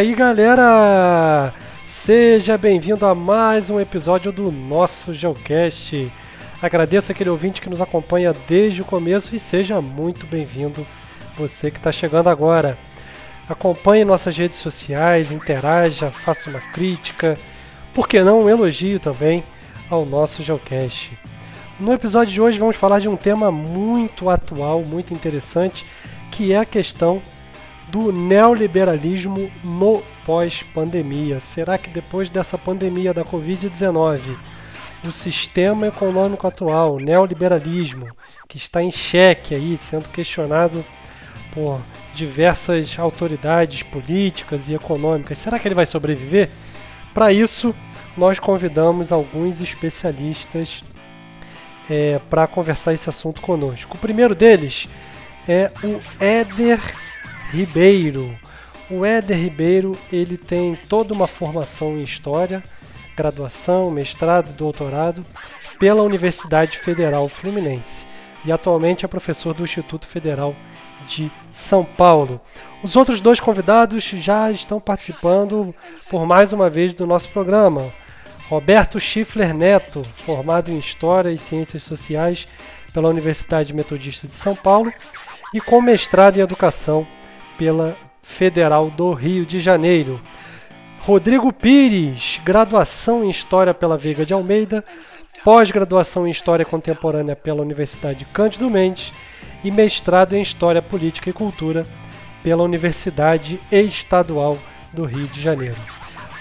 aí, galera? Seja bem-vindo a mais um episódio do nosso Geocast. Agradeço aquele ouvinte que nos acompanha desde o começo e seja muito bem-vindo você que está chegando agora. Acompanhe nossas redes sociais, interaja, faça uma crítica, por que não um elogio também ao nosso Geocast. No episódio de hoje vamos falar de um tema muito atual, muito interessante, que é a questão do neoliberalismo no pós-pandemia. Será que depois dessa pandemia da Covid-19, o sistema econômico atual, o neoliberalismo, que está em xeque aí, sendo questionado por diversas autoridades políticas e econômicas, será que ele vai sobreviver? Para isso, nós convidamos alguns especialistas é, para conversar esse assunto conosco. O primeiro deles é o Éder Ribeiro. O Éder Ribeiro ele tem toda uma formação em História, graduação, mestrado, doutorado pela Universidade Federal Fluminense e atualmente é professor do Instituto Federal de São Paulo. Os outros dois convidados já estão participando por mais uma vez do nosso programa. Roberto Schiffler Neto, formado em História e Ciências Sociais pela Universidade Metodista de São Paulo e com mestrado em Educação pela Federal do Rio de Janeiro. Rodrigo Pires, graduação em História pela Veiga de Almeida, pós-graduação em História Contemporânea pela Universidade Cândido Mendes e mestrado em História Política e Cultura pela Universidade Estadual do Rio de Janeiro.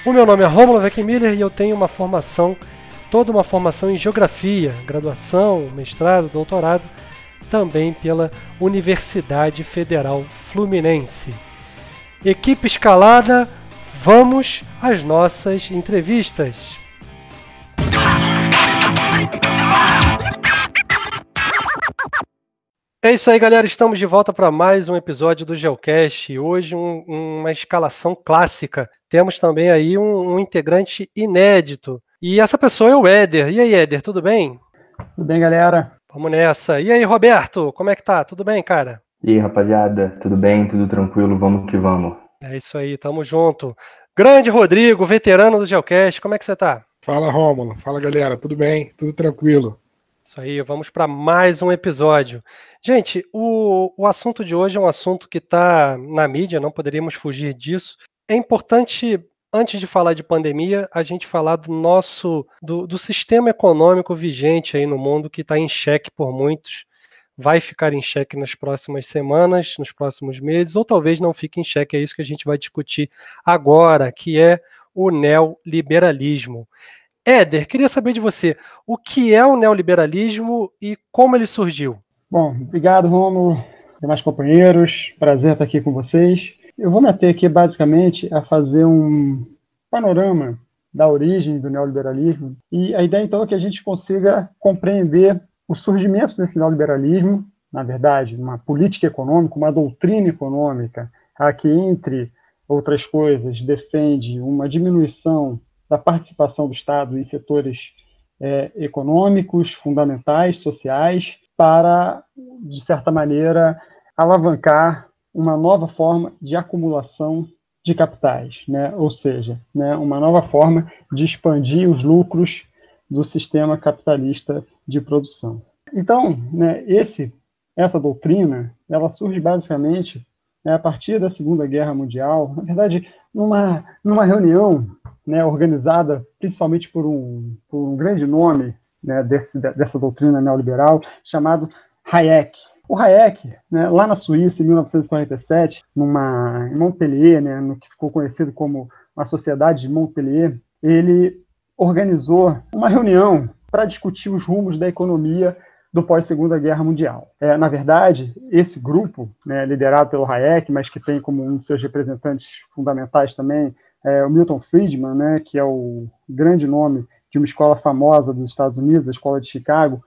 O meu nome é Romulo Weckmiller e eu tenho uma formação, toda uma formação em Geografia, graduação, mestrado, doutorado, também pela Universidade Federal Fluminense. Equipe escalada, vamos às nossas entrevistas. É isso aí, galera. Estamos de volta para mais um episódio do Geocast. Hoje, um, uma escalação clássica. Temos também aí um, um, integrante inédito. E essa pessoa é o Éder. E aí, Éder, tudo bem? Tudo bem, galera. Vamos nessa. E aí, Roberto, como é que tá? Tudo bem, cara? E aí, rapaziada, tudo bem? Tudo tranquilo? Vamos que vamos. É isso aí, tamo junto. Grande Rodrigo, veterano do Geocast, como é que você tá? Fala, Rômulo. Fala, galera. Tudo bem? Tudo tranquilo. Isso aí, vamos para mais um episódio. Gente, o, o assunto de hoje é um assunto que está na mídia, não poderíamos fugir disso. É importante, antes de falar de pandemia, a gente falar do nosso, do, do sistema econômico vigente aí no mundo que está em xeque por muitos, vai ficar em xeque nas próximas semanas, nos próximos meses, ou talvez não fique em xeque, é isso que a gente vai discutir agora, que é o neoliberalismo. Éder, queria saber de você, o que é o neoliberalismo e como ele surgiu? Bom, obrigado, Romulo, demais companheiros, prazer estar aqui com vocês. Eu vou me ater aqui basicamente a fazer um panorama da origem do neoliberalismo. E a ideia então é que a gente consiga compreender o surgimento desse neoliberalismo, na verdade, uma política econômica, uma doutrina econômica, a que entre outras coisas defende uma diminuição da participação do Estado em setores é, econômicos, fundamentais, sociais, para, de certa maneira, alavancar uma nova forma de acumulação de capitais, né? ou seja, né, uma nova forma de expandir os lucros do sistema capitalista de produção. Então, né, esse, essa doutrina, ela surge basicamente né, a partir da Segunda Guerra Mundial, na verdade, numa, numa reunião né, organizada principalmente por um, por um grande nome né, desse, dessa doutrina neoliberal, chamado Hayek. O Hayek, né, lá na Suíça, em 1947, numa, em Montpellier, né, no que ficou conhecido como a Sociedade de Montpellier, ele organizou uma reunião para discutir os rumos da economia do pós-Segunda Guerra Mundial. É, na verdade, esse grupo, né, liderado pelo Hayek, mas que tem como um de seus representantes fundamentais também é, o Milton Friedman, né, que é o grande nome de uma escola famosa dos Estados Unidos, a Escola de Chicago,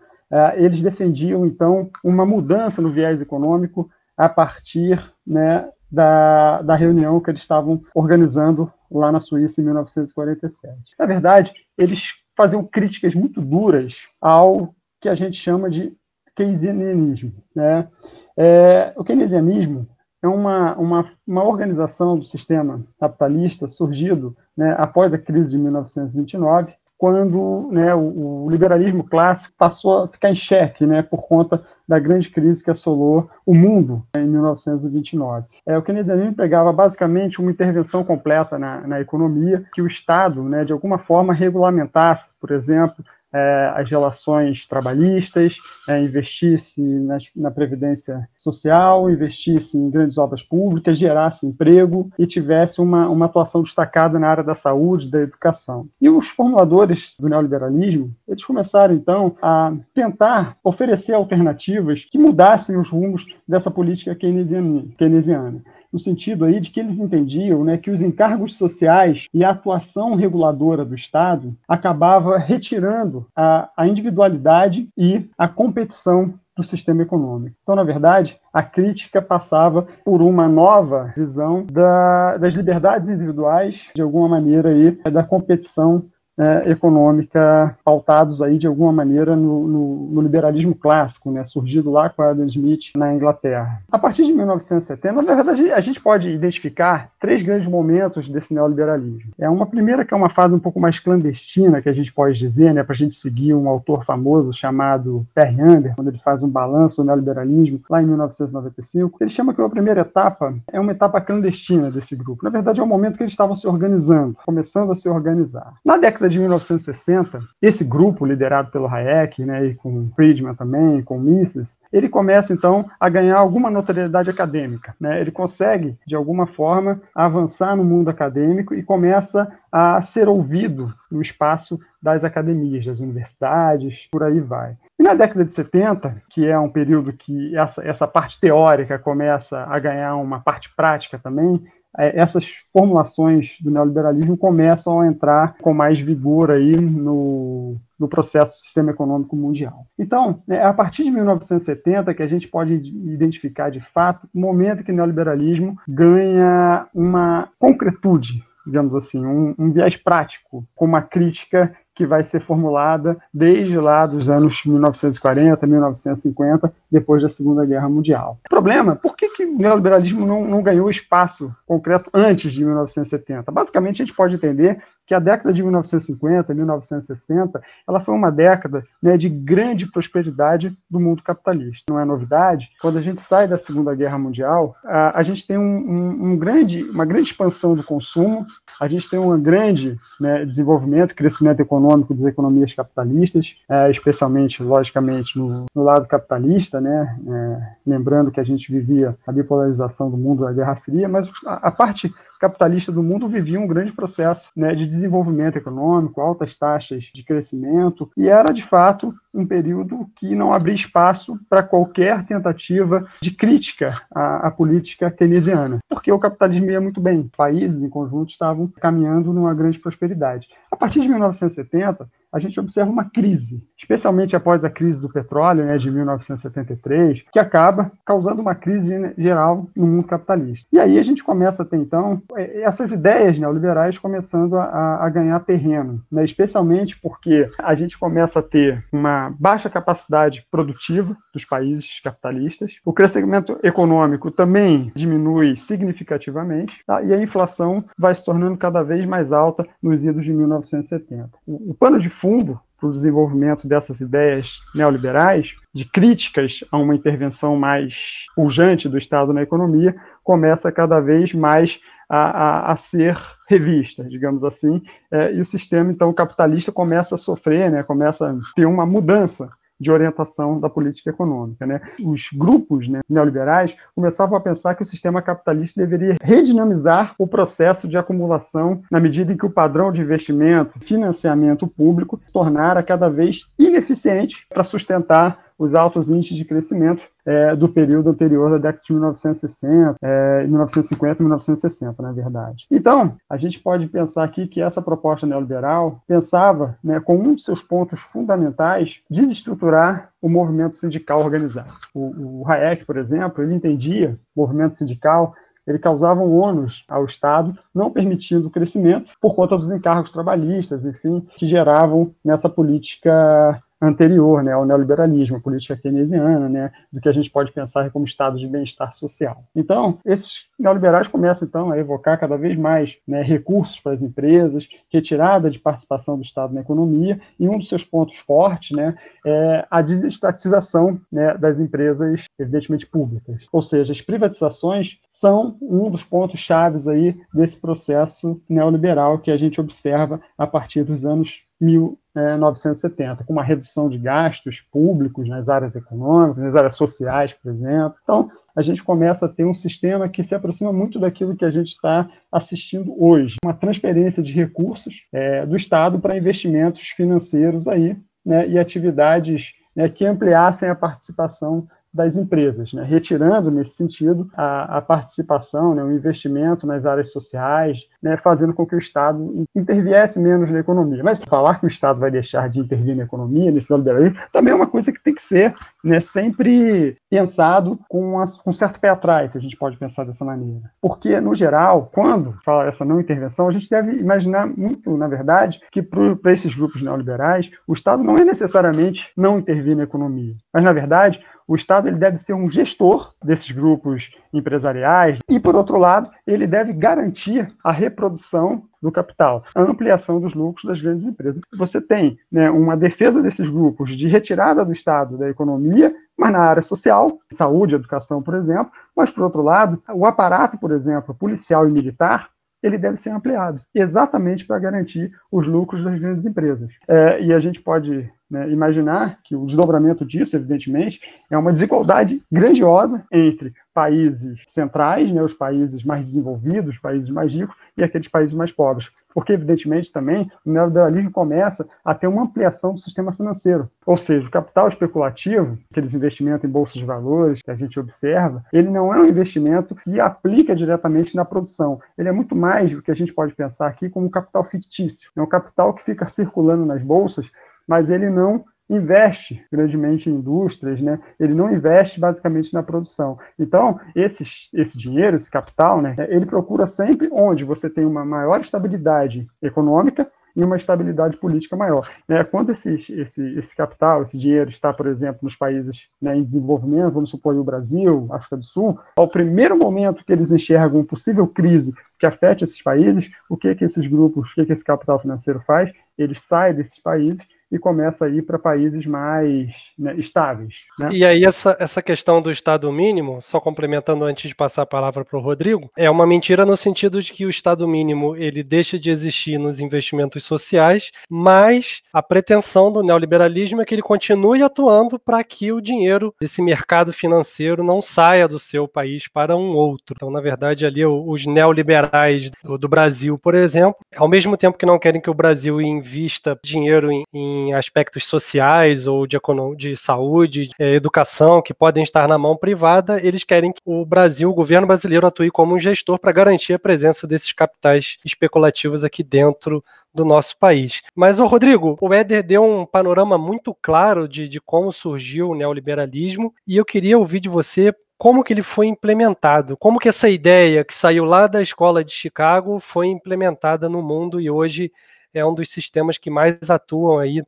eles defendiam, então, uma mudança no viés econômico a partir né, da, da reunião que eles estavam organizando lá na Suíça em 1947. Na verdade, eles faziam críticas muito duras ao que a gente chama de keynesianismo. Né? É, o keynesianismo é uma, uma, uma organização do sistema capitalista surgido né, após a crise de 1929, quando né, o, o, liberalismo clássico passou a ficar em xeque né, por conta da grande crise que assolou o mundo em 1929. É, o keynesianismo pegava basicamente uma intervenção completa na, na economia, que o Estado, né, de alguma forma, regulamentasse, por exemplo, é, as relações trabalhistas, é, investisse na, na, previdência social, investisse em grandes obras públicas, gerasse emprego e tivesse uma, uma atuação destacada na área da saúde, da educação. E os formuladores do neoliberalismo, eles começaram então a tentar oferecer alternativas que mudassem os rumos dessa política keynesiana. keynesiana no sentido aí de que eles entendiam né, que os encargos sociais e a atuação reguladora do Estado acabava retirando a, a individualidade e a competição do sistema econômico. Então, na verdade, a crítica passava por uma nova visão da, das liberdades individuais, de alguma maneira aí, da competição é, econômica pautados aí de alguma maneira no, no, no, liberalismo clássico, né, surgido lá com Adam Smith na Inglaterra. A partir de 1970, na verdade, a gente pode identificar três grandes momentos desse neoliberalismo. É uma primeira que é uma fase um pouco mais clandestina, que a gente pode dizer, né, para a gente seguir um autor famoso chamado Perry Anderson, quando ele faz um balanço do neoliberalismo lá em 1995. Ele chama que a primeira etapa é uma etapa clandestina desse grupo. Na verdade, é o momento que eles estavam se organizando, começando a se organizar. Na década década de 1960, esse grupo, liderado pelo Hayek, né, e com Friedman também, com Mises, ele começa, então, a ganhar alguma notoriedade acadêmica. Né? Ele consegue, de alguma forma, avançar no mundo acadêmico e começa a ser ouvido no espaço das academias, das universidades, por aí vai. E na década de 70, que é um período que essa, essa parte teórica começa a ganhar uma parte prática também, essas formulações do neoliberalismo começam a entrar com mais vigor aí no, no processo do sistema econômico mundial. Então, é a partir de 1970 que a gente pode identificar de fato o momento que o neoliberalismo ganha uma concretude, digamos assim, um, um viés prático, com uma crítica que vai ser formulada desde lá dos anos 1940, 1950, depois da Segunda Guerra Mundial. O problema, por que, que o neoliberalismo não, não ganhou espaço concreto antes de 1970? Basicamente, a gente pode entender que a década de 1950, 1960, ela foi uma década né, de grande prosperidade do mundo capitalista. Não é novidade, quando a gente sai da Segunda Guerra Mundial, a, a gente tem um, um, um grande, uma grande expansão do consumo, a gente tem um grande né, desenvolvimento, crescimento econômico das economias capitalistas, é, especialmente, logicamente, no, no, lado capitalista, né, é, lembrando que a gente vivia a bipolarização do mundo da Guerra Fria, mas a, a parte capitalista do mundo vivia um grande processo né, de desenvolvimento econômico, altas taxas de crescimento, e era, de fato, um período que não abria espaço para qualquer tentativa de crítica à, à, política keynesiana, porque o capitalismo ia muito bem, países em conjunto estavam caminhando numa grande prosperidade. A partir de 1970, a gente observa uma crise, especialmente após a crise do petróleo né, de 1973, que acaba causando uma crise geral no mundo capitalista. E aí a gente começa a ter, então, é, essas ideias neoliberais começando a, a ganhar terreno, né, especialmente porque a gente começa a ter uma baixa capacidade produtiva dos países capitalistas, o crescimento econômico também diminui significativamente, tá? e a inflação vai se tornando cada vez mais alta nos idos de 1970. O, o pano de fundo para o desenvolvimento dessas ideias neoliberais, de críticas a uma intervenção mais urgente do Estado na economia, começa cada vez mais a, a, a ser revista, digamos assim, é, e o sistema então capitalista começa a sofrer, né, começa a ter uma mudança de orientação da política econômica. Né? Os grupos né, neoliberais começavam a pensar que o sistema capitalista deveria redinamizar o processo de acumulação na medida em que o padrão de investimento, financiamento público, se tornara cada vez ineficiente para sustentar os altos índices de crescimento é, do período anterior da década de 1960, é, 1950 e 1960, na verdade. Então, a gente pode pensar aqui que essa proposta neoliberal pensava, né, com um de seus pontos fundamentais, desestruturar o movimento sindical organizado. O, o Hayek, por exemplo, ele entendia o movimento sindical ele causava um ônus ao Estado, não permitindo o crescimento por conta dos encargos trabalhistas, enfim, que geravam nessa política anterior né, ao neoliberalismo, política keynesiana, né, do que a gente pode pensar como estado de bem-estar social. Então, esses neoliberais começam, então, a evocar cada vez mais né, recursos para as empresas, retirada de participação do Estado na economia, e um dos seus pontos fortes né, é a desestatização né, das empresas, evidentemente, públicas. Ou seja, as privatizações são um dos pontos chaves aí desse processo neoliberal que a gente observa a partir dos anos 1970, com uma redução de gastos públicos nas áreas econômicas, nas áreas sociais, por exemplo. Então, a gente começa a ter um sistema que se aproxima muito daquilo que a gente está assistindo hoje, uma transferência de recursos é, do Estado para investimentos financeiros aí, né, e atividades né, que ampliassem a participação das empresas, né? retirando, nesse sentido, a, a participação, né? o investimento nas áreas sociais, né? fazendo com que o Estado interviesse menos na economia. Mas falar que o Estado vai deixar de intervir na economia, nesse neoliberalismo, também é uma coisa que tem que ser né? sempre pensado com, uma, com um certo pé atrás, se a gente pode pensar dessa maneira. Porque, no geral, quando fala essa não intervenção, a gente deve imaginar muito, na verdade, que para esses grupos neoliberais, o Estado não é necessariamente não intervir na economia, mas, na verdade, o Estado ele deve ser um gestor desses grupos empresariais e, por outro lado, ele deve garantir a reprodução do capital, a ampliação dos lucros das grandes empresas. Você tem né, uma defesa desses grupos de retirada do Estado da economia, mas na área social, saúde, educação, por exemplo, mas, por outro lado, o aparato, por exemplo, policial e militar, ele deve ser ampliado, exatamente para garantir os lucros das grandes empresas. É, e a gente pode né, imaginar que o desdobramento disso, evidentemente, é uma desigualdade grandiosa entre países centrais, né, os países mais desenvolvidos, os países mais ricos, e aqueles países mais pobres. Porque, evidentemente, também o neoliberalismo começa a ter uma ampliação do sistema financeiro. Ou seja, o capital especulativo, aqueles investimentos em bolsas de valores que a gente observa, ele não é um investimento que aplica diretamente na produção. Ele é muito mais do que a gente pode pensar aqui como um capital fictício. É um capital que fica circulando nas bolsas mas ele não investe grandemente em indústrias, né? ele não investe basicamente na produção. Então, esses, esse dinheiro, esse capital, né, ele procura sempre onde você tem uma maior estabilidade econômica e uma estabilidade política maior. Né? Quando esse, esse, esse capital, esse dinheiro está, por exemplo, nos países né, em desenvolvimento, vamos supor o Brasil, África do Sul, ao primeiro momento que eles enxergam uma possível crise que afete esses países, o que que esses grupos, o que que esse capital financeiro faz? Ele sai desses países e começa a ir para países mais né, estáveis. Né? E aí, essa, essa questão do Estado mínimo, só complementando antes de passar a palavra para o Rodrigo, é uma mentira no sentido de que o Estado mínimo ele deixa de existir nos investimentos sociais, mas a pretensão do neoliberalismo é que ele continue atuando para que o dinheiro desse mercado financeiro não saia do seu país para um outro. Então, na verdade, ali os neoliberais do, do Brasil, por exemplo, ao mesmo tempo que não querem que o Brasil invista dinheiro em, em em aspectos sociais ou de, de saúde, é, educação, que podem estar na mão privada, eles querem que o Brasil, o governo brasileiro, atue como um gestor para garantir a presença desses capitais especulativos aqui dentro do nosso país. Mas, ô Rodrigo, o Éder deu um panorama muito claro de, de como surgiu o neoliberalismo e eu queria ouvir de você como que ele foi implementado, como que essa ideia que saiu lá da escola de Chicago foi implementada no mundo e hoje é um dos sistemas que mais atuam aí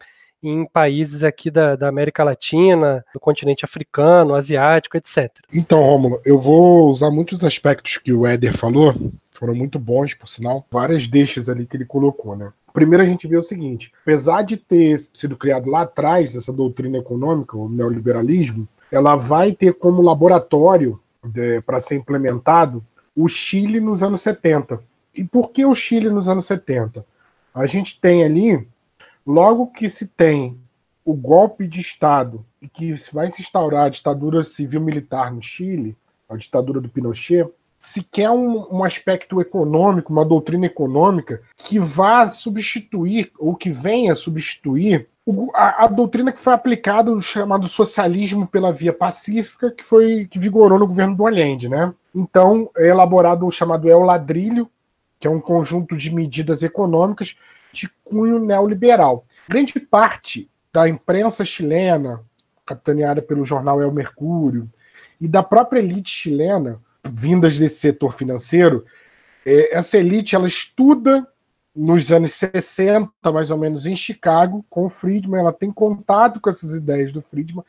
em países aqui da, da, América Latina, do continente africano, asiático, etc. Então, Rômulo, eu vou usar muitos aspectos que o Éder falou, foram muito bons, por sinal, várias deixas ali que ele colocou, né? Primeiro a gente vê o seguinte, apesar de ter sido criado lá atrás essa doutrina econômica, o neoliberalismo, ela vai ter como laboratório para ser implementado o Chile nos anos 70. E por que o Chile nos anos 70? A gente tem ali, logo que se tem o golpe de Estado e que vai se instaurar a ditadura civil-militar no Chile, a ditadura do Pinochet, se quer um, um, aspecto econômico, uma doutrina econômica que vá substituir, ou que venha substituir, o, a, a, doutrina que foi aplicada, o chamado socialismo pela via pacífica, que foi que vigorou no governo do Allende. Né? Então, é elaborado o chamado El Ladrilho, que é um conjunto de medidas econômicas de cunho neoliberal. Grande parte da imprensa chilena, capitaneada pelo jornal El Mercúrio, e da própria elite chilena, vindas desse setor financeiro, é, essa elite ela estuda nos anos 60, mais ou menos, em Chicago, com o Friedman. Ela tem contato com essas ideias do Friedman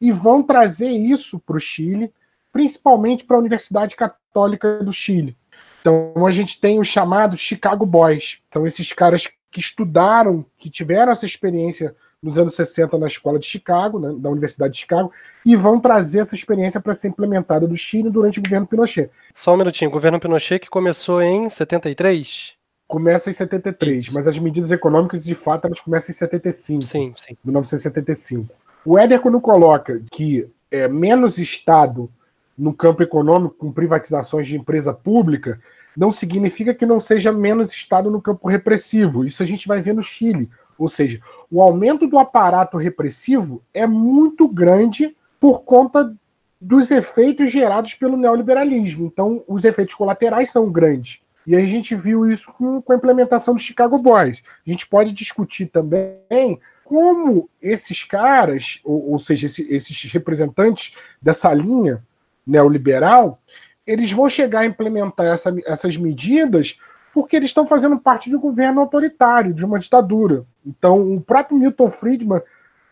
e vão trazer isso para o Chile, principalmente para a Universidade Católica do Chile. Então a gente tem os chamados Chicago Boys. São esses caras que estudaram, que tiveram essa experiência nos anos 60 na escola de Chicago, né, da Universidade de Chicago, e vão trazer essa experiência para ser implementada do Chile durante o governo Pinochet. Só um minutinho, o governo Pinochet que começou em 73? Começa em 73, mas as medidas econômicas, de fato, elas começam em 75. Sim, sim. 1975. O Éder, quando coloca que é menos Estado no campo econômico, com privatizações de empresa pública, não significa que não seja menos Estado no campo repressivo. Isso a gente vai ver no Chile. Ou seja, o aumento do aparato repressivo é muito grande por conta dos efeitos gerados pelo neoliberalismo. Então, os efeitos colaterais são grandes. E a gente viu isso com, a implementação do Chicago Boys. A gente pode discutir também como esses caras, ou, ou seja, esse, esses representantes dessa linha neoliberal, eles vão chegar a implementar essa, essas medidas porque eles estão fazendo parte de um governo autoritário, de uma ditadura. Então, o próprio Milton Friedman,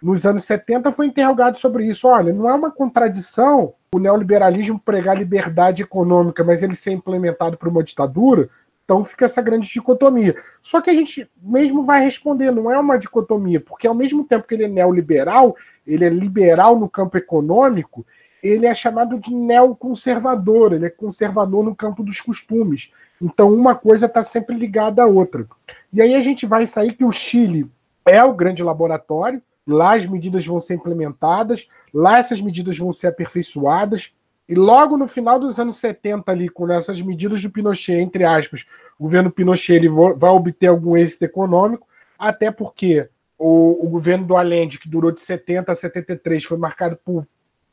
nos anos 70, foi interrogado sobre isso. Olha, não é uma contradição o neoliberalismo pregar liberdade econômica, mas ele ser implementado por uma ditadura? Então fica essa grande dicotomia. Só que a gente mesmo vai responder, não é uma dicotomia, porque ao mesmo tempo que ele é neoliberal, ele é liberal no campo econômico, ele é chamado de neoconservador, ele é conservador no campo dos costumes. Então uma coisa está sempre ligada à outra. E aí a gente vai sair que o Chile é o grande laboratório, lá as medidas vão ser implementadas, lá essas medidas vão ser aperfeiçoadas, e logo no final dos anos 70, ali, com essas medidas do Pinochet, entre aspas, o governo Pinochet ele vai obter algum êxito econômico, até porque o, o governo do Allende, que durou de 70 a 73, foi marcado por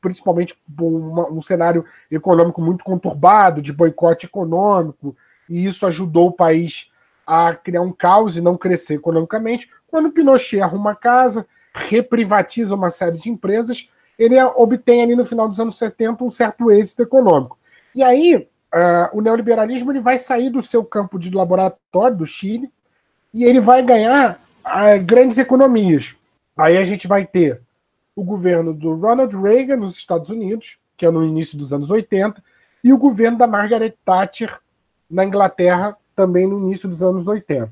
principalmente por um cenário econômico muito conturbado, de boicote econômico, e isso ajudou o país a criar um caos e não crescer economicamente. Quando Pinochet arruma casa, reprivatiza uma série de empresas, ele obtém ali no final dos anos 70 um certo êxito econômico. E aí, uh, o neoliberalismo ele vai sair do seu campo de laboratório, do Chile, e ele vai ganhar uh, grandes economias. Aí a gente vai ter o governo do Ronald Reagan nos Estados Unidos, que é no início dos anos 80, e o governo da Margaret Thatcher na Inglaterra, também no início dos anos 80.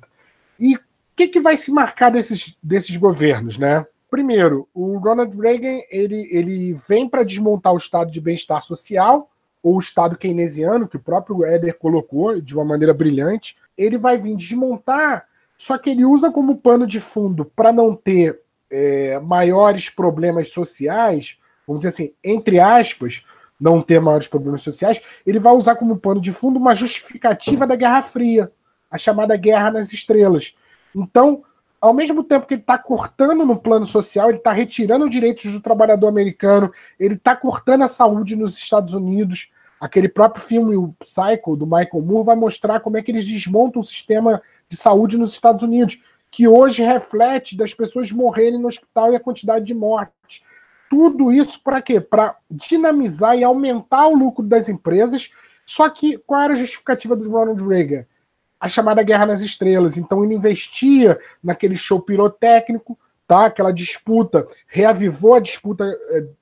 E o que, que vai se marcar desses, desses governos, né? Primeiro, o Ronald Reagan ele, ele vem para desmontar o estado de bem-estar social, ou o estado keynesiano, que o próprio Éder colocou de uma maneira brilhante. Ele vai vir desmontar, só que ele usa como pano de fundo para não ter é, maiores problemas sociais, vamos dizer assim, entre aspas, não ter maiores problemas sociais, ele vai usar como pano de fundo uma justificativa da Guerra Fria, a chamada Guerra nas Estrelas. Então, ao mesmo tempo que ele está cortando no plano social, ele está retirando direitos do trabalhador americano, ele está cortando a saúde nos Estados Unidos. Aquele próprio filme, o Psycho, do Michael Moore, vai mostrar como é que eles desmontam o sistema de saúde nos Estados Unidos, que hoje reflete das pessoas morrerem no hospital e a quantidade de mortes. Tudo isso para quê? Para dinamizar e aumentar o lucro das empresas. Só que qual era a justificativa do Ronald Reagan? a chamada Guerra nas Estrelas. Então ele investia naquele show pirotécnico, tá? aquela disputa, reavivou a disputa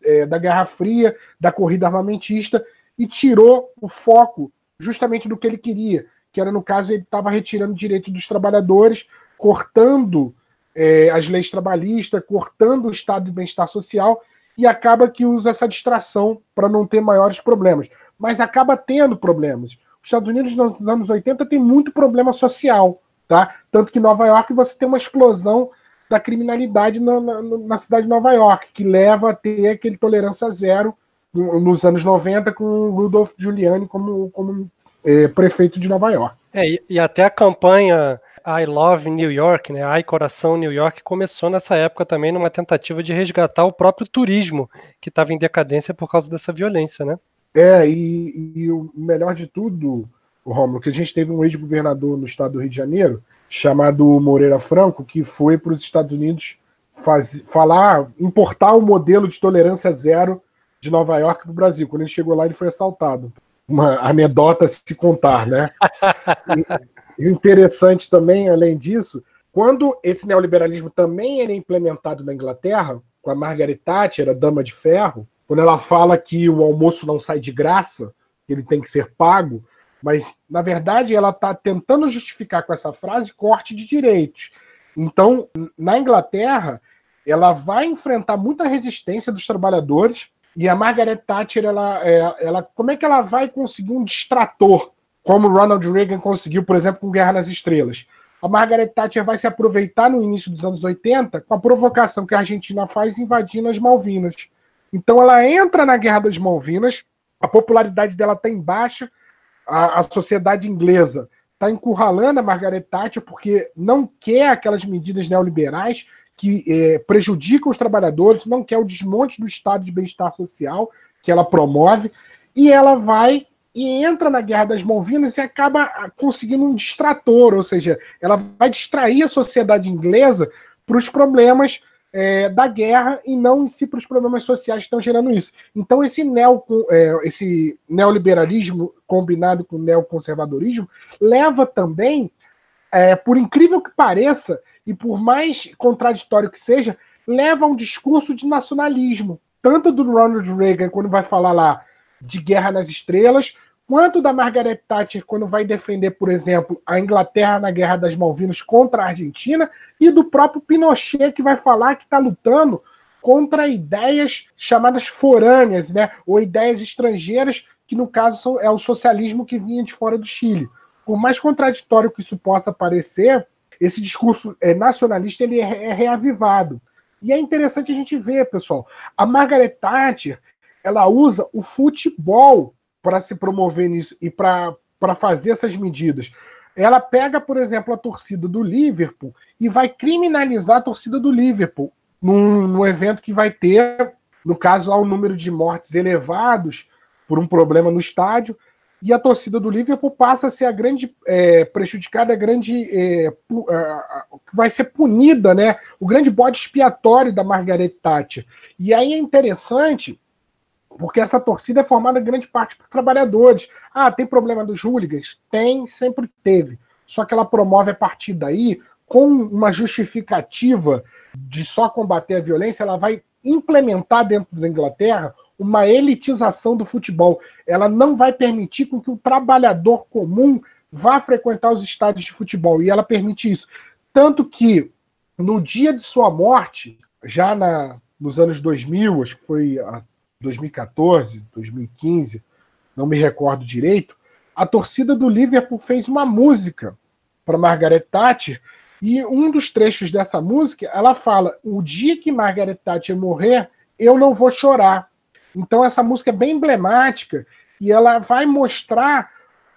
é, da Guerra Fria, da corrida armamentista, e tirou o foco justamente do que ele queria, que era, no caso, ele estava retirando direitos dos trabalhadores, cortando é, as leis trabalhistas, cortando o estado de bem-estar social, e acaba que usa essa distração para não ter maiores problemas. Mas acaba tendo problemas. Os Estados Unidos nos anos 80 tem muito problema social, tá? Tanto que em Nova York você tem uma explosão da criminalidade na, na, na cidade de Nova York, que leva a ter aquele tolerância zero nos anos 90 com o Rudolph Giuliani como, como é, prefeito de Nova York. É, e, e, até a campanha I Love New York, né, Ai Coração New York, começou nessa época também numa tentativa de resgatar o próprio turismo, que estava em decadência por causa dessa violência, né? É, e, e o melhor de tudo, Romulo, que a gente teve um ex-governador no estado do Rio de Janeiro, chamado Moreira Franco, que foi para os Estados Unidos faz, falar, importar o modelo de tolerância zero de Nova York para o Brasil. Quando ele chegou lá, ele foi assaltado. Uma anedota a se contar, né? interessante também, além disso, quando esse neoliberalismo também era implementado na Inglaterra, com a Margaret Thatcher, a Dama de Ferro, quando ela fala que o almoço não sai de graça, que ele tem que ser pago, mas na verdade ela está tentando justificar com essa frase corte de direitos. Então, na Inglaterra, ela vai enfrentar muita resistência dos trabalhadores e a Margaret Thatcher, ela, é, ela, como é que ela vai conseguir um distrator, como Ronald Reagan conseguiu, por exemplo, com Guerra nas Estrelas? A Margaret Thatcher vai se aproveitar no início dos anos 80 com a provocação que a Argentina faz invadindo as Malvinas. Então ela entra na Guerra das Malvinas, a popularidade dela está em baixa, a, a sociedade inglesa está encurralando a Margaret Thatcher porque não quer aquelas medidas neoliberais que é, prejudicam os trabalhadores, não quer o desmonte do estado de bem-estar social que ela promove, e ela vai e entra na Guerra das Malvinas e acaba conseguindo um distrator, ou seja, ela vai distrair a sociedade inglesa para os problemas é, da guerra e não em si para os problemas sociais que estão gerando isso. Então, esse, neo, é, esse neoliberalismo combinado com o neoconservadorismo leva também, é, por incrível que pareça, e por mais contraditório que seja, leva a um discurso de nacionalismo. Tanto do Ronald Reagan, quando vai falar lá de Guerra nas Estrelas, quanto da Margaret Thatcher quando vai defender, por exemplo, a Inglaterra na Guerra das Malvinas contra a Argentina, e do próprio Pinochet que vai falar que está lutando contra ideias chamadas forâneas, né, ou ideias estrangeiras, que no caso é o socialismo que vinha de fora do Chile. Por mais contraditório que isso possa parecer, esse discurso é, nacionalista ele é, é reavivado. E é interessante a gente ver, pessoal, a Margaret Thatcher ela usa o futebol para se promover nisso e para fazer essas medidas. Ela pega, por exemplo, a torcida do Liverpool e vai criminalizar a torcida do Liverpool num, num evento que vai ter, no caso, há um número de mortes elevados por um problema no estádio, e a torcida do Liverpool passa a ser a grande é, prejudicada, a grande é, que vai ser punida, né? O grande bode expiatório da Margaret Thatcher. E aí é interessante porque essa torcida é formada grande parte por trabalhadores. Ah, tem problema dos hooligans? Tem, sempre teve. Só que ela promove a partir daí, com uma justificativa de só combater a violência, ela vai implementar dentro da Inglaterra uma elitização do futebol. Ela não vai permitir com que o trabalhador comum vá frequentar os estádios de futebol. E ela permite isso. Tanto que, no dia de sua morte, já na, nos anos 2000, acho que foi 2014, 2015, não me recordo direito, a torcida do Liverpool fez uma música para Margaret Thatcher e um dos trechos dessa música, ela fala: "O dia que Margaret Thatcher morrer, eu não vou chorar". Então essa música é bem emblemática e ela vai mostrar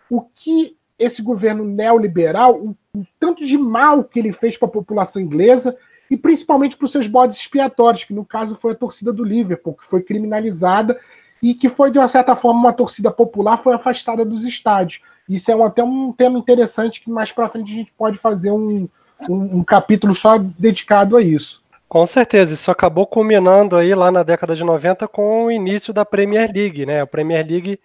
o que esse governo neoliberal, o, o tanto de mal que ele fez para a população inglesa e principalmente para os seus bodes expiatórios, que no caso foi a torcida do Liverpool, que foi criminalizada e que foi, de uma certa forma, uma torcida popular, foi afastada dos estádios. Isso é um, até um tema interessante que mais para frente a gente pode fazer um, um, um capítulo só dedicado a isso. Com certeza, isso acabou culminando aí lá na década de 90 com o início da Premier League, né? A Premier League,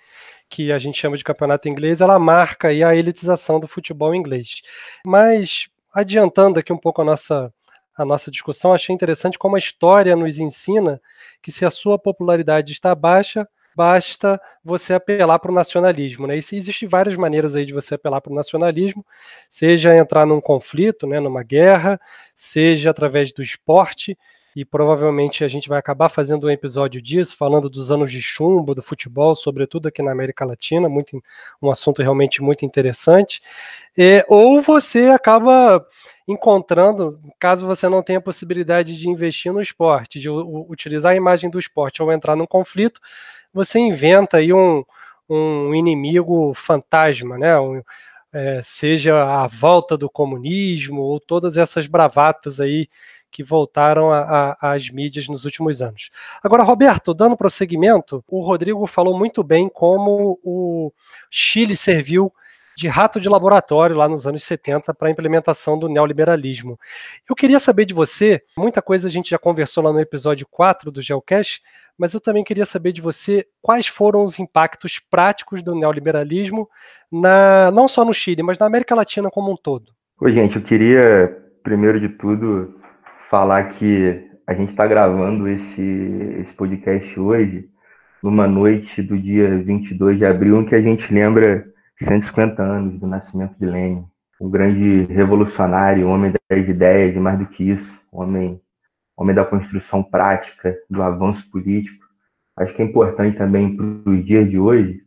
que a gente chama de campeonato inglês, ela marca aí a elitização do futebol inglês. Mas adiantando aqui um pouco a nossa a nossa discussão, achei interessante como a história nos ensina que se a sua popularidade está baixa, basta você apelar para o nacionalismo. Né? E existem várias maneiras aí de você apelar para o nacionalismo, seja entrar num conflito, né, numa guerra, seja através do esporte, e provavelmente a gente vai acabar fazendo um episódio disso, falando dos anos de chumbo do futebol, sobretudo aqui na América Latina, muito, um assunto realmente muito interessante. É, ou você acaba encontrando, caso você não tenha possibilidade de investir no esporte, de utilizar a imagem do esporte ou entrar num conflito, você inventa aí um, um inimigo fantasma, né? Um, é, seja a volta do comunismo ou todas essas bravatas aí que voltaram às mídias nos últimos anos. Agora, Roberto, dando prosseguimento, o Rodrigo falou muito bem como o Chile serviu de rato de laboratório lá nos anos 70 para a implementação do neoliberalismo. Eu queria saber de você, muita coisa a gente já conversou lá no episódio 4 do Geocache, mas eu também queria saber de você quais foram os impactos práticos do neoliberalismo, na, não só no Chile, mas na América Latina como um todo. Oi, gente, eu queria, primeiro de tudo, falar que a gente está gravando esse, esse podcast hoje, numa noite do dia 22 de abril, em que a gente lembra 150 anos do nascimento de Lenin, um grande revolucionário, homem das ideias e mais do que isso, homem, homem da construção prática, do avanço político. Acho que é importante também para os dias de hoje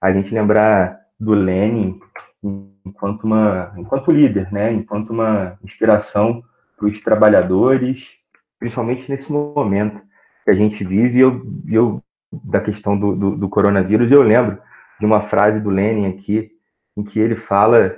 a gente lembrar do Lenin enquanto uma enquanto líder, né? Enquanto uma inspiração para os trabalhadores principalmente nesse momento que a gente vive, eu, eu da questão do, do, do coronavírus, eu lembro de uma frase do Lenin aqui, em que ele fala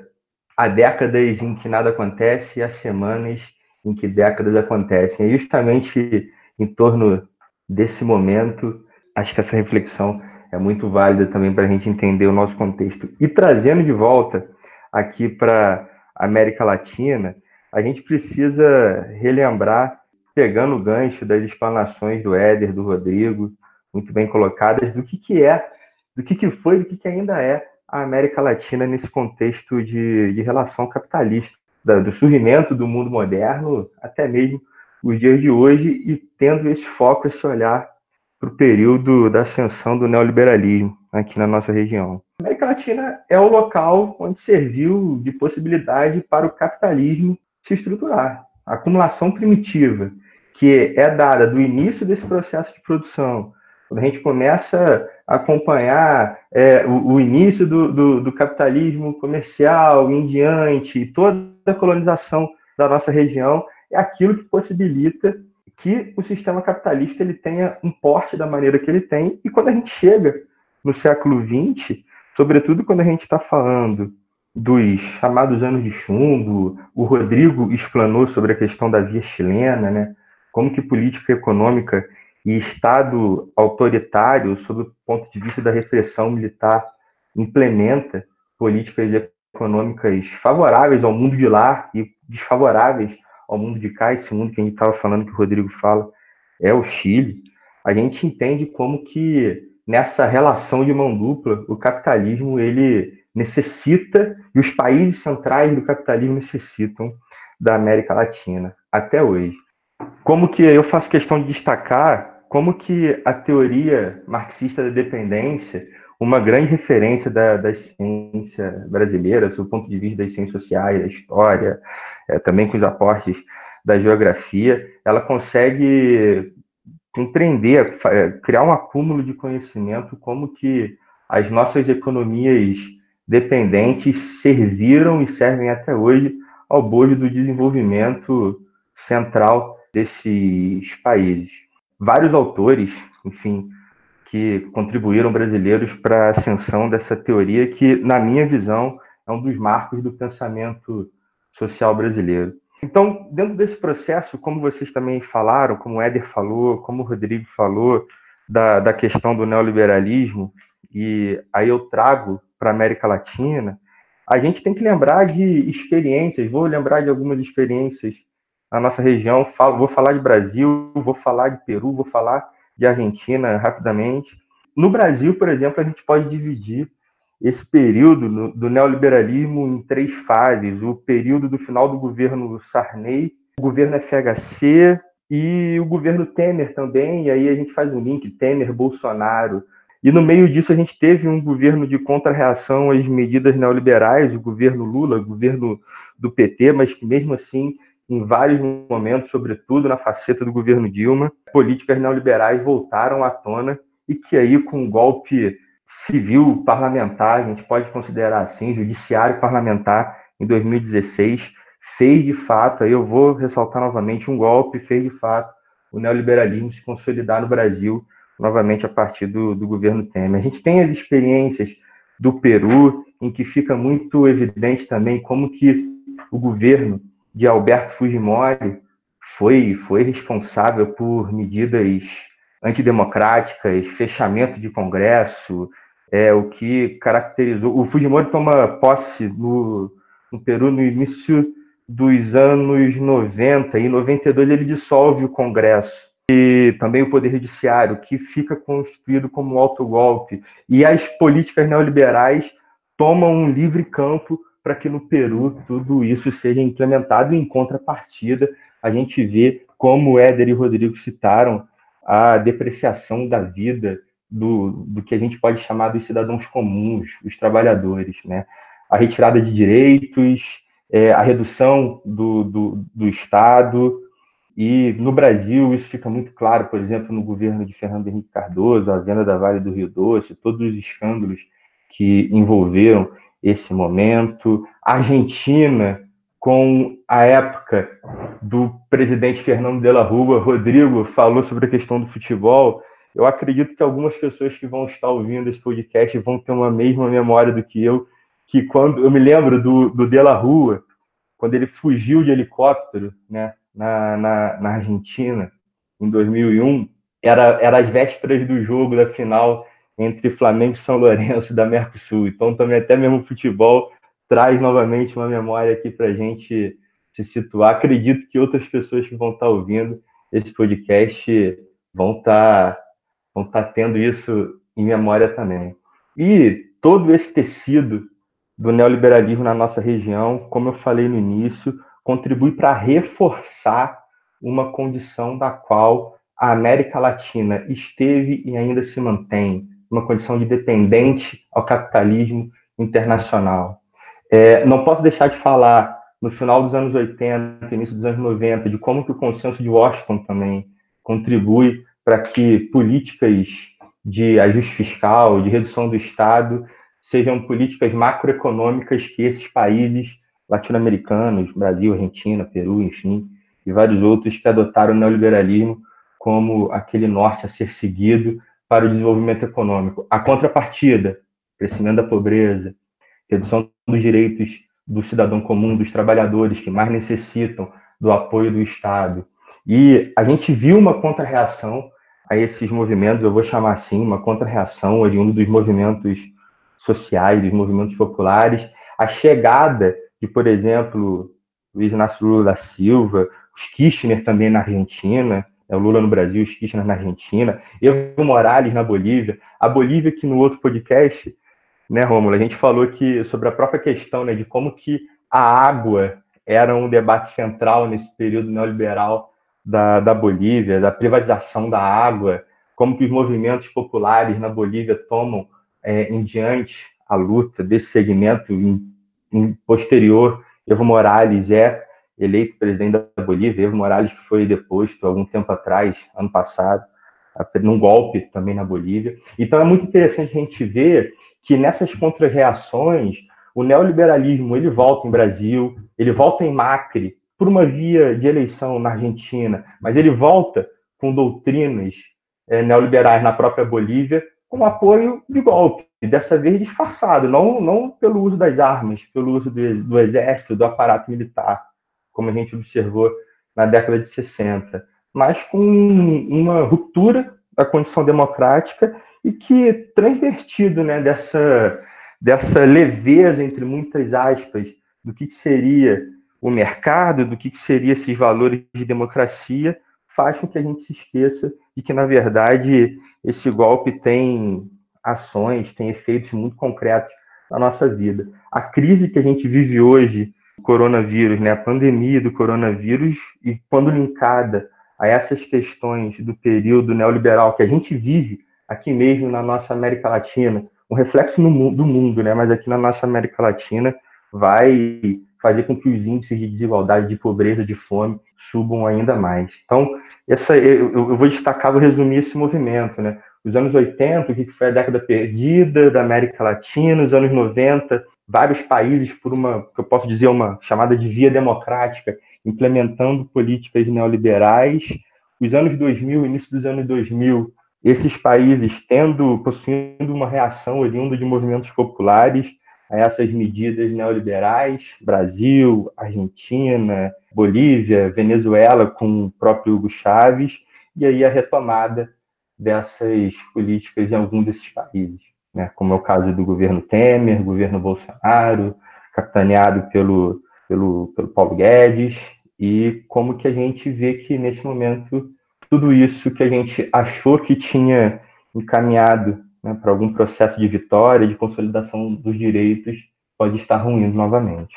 há décadas em que nada acontece e há semanas em que décadas acontecem. E justamente em torno desse momento, acho que essa reflexão é muito válida também para a gente entender o nosso contexto. E trazendo de volta aqui para a América Latina, a gente precisa relembrar pegando o gancho das explanações do Éder, do Rodrigo, muito bem colocadas, do que, que é, do que, que foi, do que, que ainda é a América Latina nesse contexto de, de relação capitalista, do surgimento do mundo moderno até mesmo os dias de hoje, e tendo esse foco, esse olhar para o período da ascensão do neoliberalismo aqui na nossa região. A América Latina é o local onde serviu de possibilidade para o capitalismo se estruturar. A acumulação primitiva que é dada do início desse processo de produção, quando a gente começa acompanhar é, o, o, início do, do, do, capitalismo comercial em diante, toda a colonização da nossa região, é aquilo que possibilita que o sistema capitalista ele tenha um porte da maneira que ele tem. E quando a gente chega no século XX, sobretudo quando a gente está falando dos chamados anos de chumbo, o Rodrigo explanou sobre a questão da via chilena, né? como que política econômica e Estado autoritário, sob o ponto de vista da repressão militar, implementa políticas econômicas favoráveis ao mundo de lá e desfavoráveis ao mundo de cá, esse mundo que a gente estava falando, que o Rodrigo fala, é o Chile, a gente entende como que nessa relação de mão dupla, o capitalismo ele necessita, e os países centrais do capitalismo necessitam da América Latina, até hoje. Como que eu faço questão de destacar como que a teoria marxista da dependência, uma grande referência da, da ciência brasileira, do ponto de vista das ciências sociais, da história, é, também com os aportes da geografia, ela consegue compreender, é, criar um acúmulo de conhecimento como que as nossas economias dependentes serviram e servem até hoje ao bojo do desenvolvimento central desses países. Vários autores, enfim, que contribuíram brasileiros para a ascensão dessa teoria, que, na minha visão, é um dos marcos do pensamento social brasileiro. Então, dentro desse processo, como vocês também falaram, como o Éder falou, como o Rodrigo falou, da, da questão do neoliberalismo, e aí eu trago para a América Latina, a gente tem que lembrar de experiências, vou lembrar de algumas experiências a nossa região. Falo, vou falar de Brasil, vou falar de Peru, vou falar de Argentina rapidamente. No Brasil, por exemplo, a gente pode dividir esse período no, do neoliberalismo em três fases: o período do final do governo Sarney, o governo FHC e o governo Temer também. E aí a gente faz um link Temer-Bolsonaro. E no meio disso a gente teve um governo de contra-reação às medidas neoliberais, o governo Lula, o governo do PT, mas que mesmo assim em vários momentos, sobretudo na faceta do governo Dilma, políticas neoliberais voltaram à tona e que aí, com um golpe civil parlamentar, a gente pode considerar assim, judiciário parlamentar, em 2016, fez de fato, aí eu vou ressaltar novamente, um golpe, fez de fato o neoliberalismo se consolidar no Brasil, novamente a partir do, do governo Temer. A gente tem as experiências do Peru, em que fica muito evidente também como que o governo de Alberto Fujimori foi, foi responsável por medidas antidemocráticas, fechamento de Congresso, é o que caracterizou. O Fujimori toma posse no, no Peru no início dos anos 90, e em 92 ele dissolve o Congresso e também o Poder Judiciário, que fica constituído como autogolpe. E as políticas neoliberais tomam um livre campo para que no Peru tudo isso seja implementado. Em contrapartida, a gente vê, como o Éder e o Rodrigo citaram, a depreciação da vida do, do que a gente pode chamar dos cidadãos comuns, os trabalhadores, né? A retirada de direitos, é, a redução do, do, do Estado, e no Brasil isso fica muito claro, por exemplo, no governo de Fernando Henrique Cardoso, a venda da Vale do Rio Doce, todos os escândalos que envolveram esse momento. Argentina, com a época do presidente Fernando de la Rua, Rodrigo falou sobre a questão do futebol. Eu acredito que algumas pessoas que vão estar ouvindo esse podcast vão ter uma mesma memória do que eu, que quando eu me lembro do, do De La Rua, quando ele fugiu de helicóptero, né, na, na, na Argentina, em 2001, era, era as vésperas do jogo da final entre Flamengo e São Lourenço da Mercosul. Então, também até mesmo o futebol traz novamente uma memória aqui para a gente se situar. Acredito que outras pessoas que vão estar ouvindo esse podcast vão estar, vão estar tendo isso em memória também. E todo esse tecido do neoliberalismo na nossa região, como eu falei no início, contribui para reforçar uma condição da qual a América Latina esteve e ainda se mantém, uma condição de dependente ao capitalismo internacional. É, não posso deixar de falar, no final dos anos 80, início dos anos 90, de como que o consenso de Washington também contribui para que políticas de ajuste fiscal, de redução do Estado, sejam políticas macroeconômicas que esses países latino-americanos, Brasil, Argentina, Peru, enfim, e vários outros que adotaram o neoliberalismo como aquele norte a ser seguido para o desenvolvimento econômico. A contrapartida, crescimento da pobreza, redução dos direitos do cidadão comum, dos trabalhadores que mais necessitam do apoio do Estado. E a gente viu uma contrarreação a esses movimentos, eu vou chamar assim, uma contrarreação oriunda dos movimentos sociais, dos movimentos populares, a chegada de, por exemplo, Luiz Inácio Lula da Silva, os Kirchner também na Argentina, é o Lula no Brasil, os Kirchner na Argentina, Evo Morales na Bolívia. A Bolívia, que no outro podcast, né, Rômulo, a gente falou que sobre a própria questão né, de como que a água era um debate central nesse período neoliberal da, da Bolívia, da privatização da água, como que os movimentos populares na Bolívia tomam é, em diante a luta desse segmento em, em posterior. Evo Morales é eleito presidente da Bolívia, Evo Morales foi deposto algum tempo atrás, ano passado, num golpe também na Bolívia. Então é muito interessante a gente ver que nessas contrarreações o neoliberalismo ele volta em Brasil, ele volta em Macri por uma via de eleição na Argentina, mas ele volta com doutrinas é, neoliberais na própria Bolívia com apoio de golpe, dessa vez disfarçado, não, não pelo uso das armas, pelo uso do exército, do aparato militar, como a gente observou na década de 60, mas com uma ruptura da condição democrática e que transvertido né, dessa, dessa leveza, entre muitas aspas, do que, que seria o mercado, do que, que seria esses valores de democracia, faz com que a gente se esqueça de que, na verdade, esse golpe tem ações, tem efeitos muito concretos na nossa vida. A crise que a gente vive hoje, coronavírus, né, a pandemia do coronavírus, e quando linkada a essas questões do período neoliberal que a gente vive aqui mesmo na nossa América Latina, um reflexo no, do mundo, né, mas aqui na nossa América Latina, vai fazer com que os índices de desigualdade, de pobreza, de fome subam ainda mais. Então, essa, eu, eu vou destacar, vou resumir esse movimento, né? Os anos 80, o que foi a década perdida da América Latina, os anos 90, vários países por uma, que eu posso dizer, uma chamada de via democrática, implementando políticas neoliberais. Os anos 2000, início dos anos 2000, esses países tendo, possuindo uma reação oriunda de movimentos populares a essas medidas neoliberais, Brasil, Argentina, Bolívia, Venezuela, com o próprio Hugo Chávez, e aí a retomada dessas políticas em algum desses países. Né, como é o caso do governo Temer, governo Bolsonaro, capitaneado pelo, pelo, pelo Paulo Guedes, e como que a gente vê que, nesse momento, tudo isso que a gente achou que tinha encaminhado né, para algum processo de vitória, de consolidação dos direitos, pode estar ruindo novamente.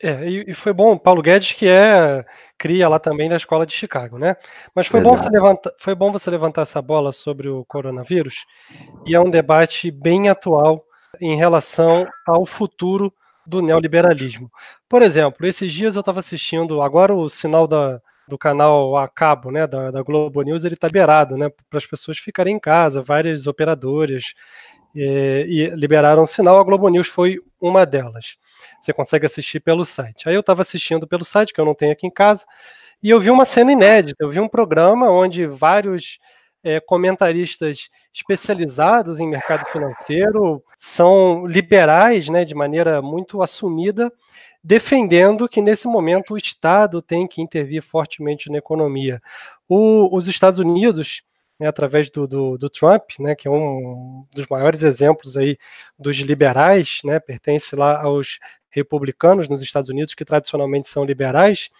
É, e, foi bom, Paulo Guedes, que é cria lá também na escola de Chicago, né? Mas foi bom, você levantar, foi bom você levantar essa bola sobre o coronavírus, e é um debate bem atual em relação ao futuro do neoliberalismo. Por exemplo, esses dias eu estava assistindo, agora o sinal da, do canal a cabo, né, da, da Globo News, ele está liberado, né, para as pessoas ficarem em casa, várias operadoras e, e liberaram o sinal, a Globo News foi uma delas. Você consegue assistir pelo site. Aí eu estava assistindo pelo site, que eu não tenho aqui em casa, e eu vi uma cena inédita. Eu vi um programa onde vários é, comentaristas especializados em mercado financeiro são liberais, né, de maneira muito assumida, defendendo que nesse momento o Estado tem que intervir fortemente na economia. O, os Estados Unidos, né, através do, do, do, Trump, né, que é um dos maiores exemplos aí dos liberais, né, pertence lá aos republicanos nos Estados Unidos, que tradicionalmente são liberais,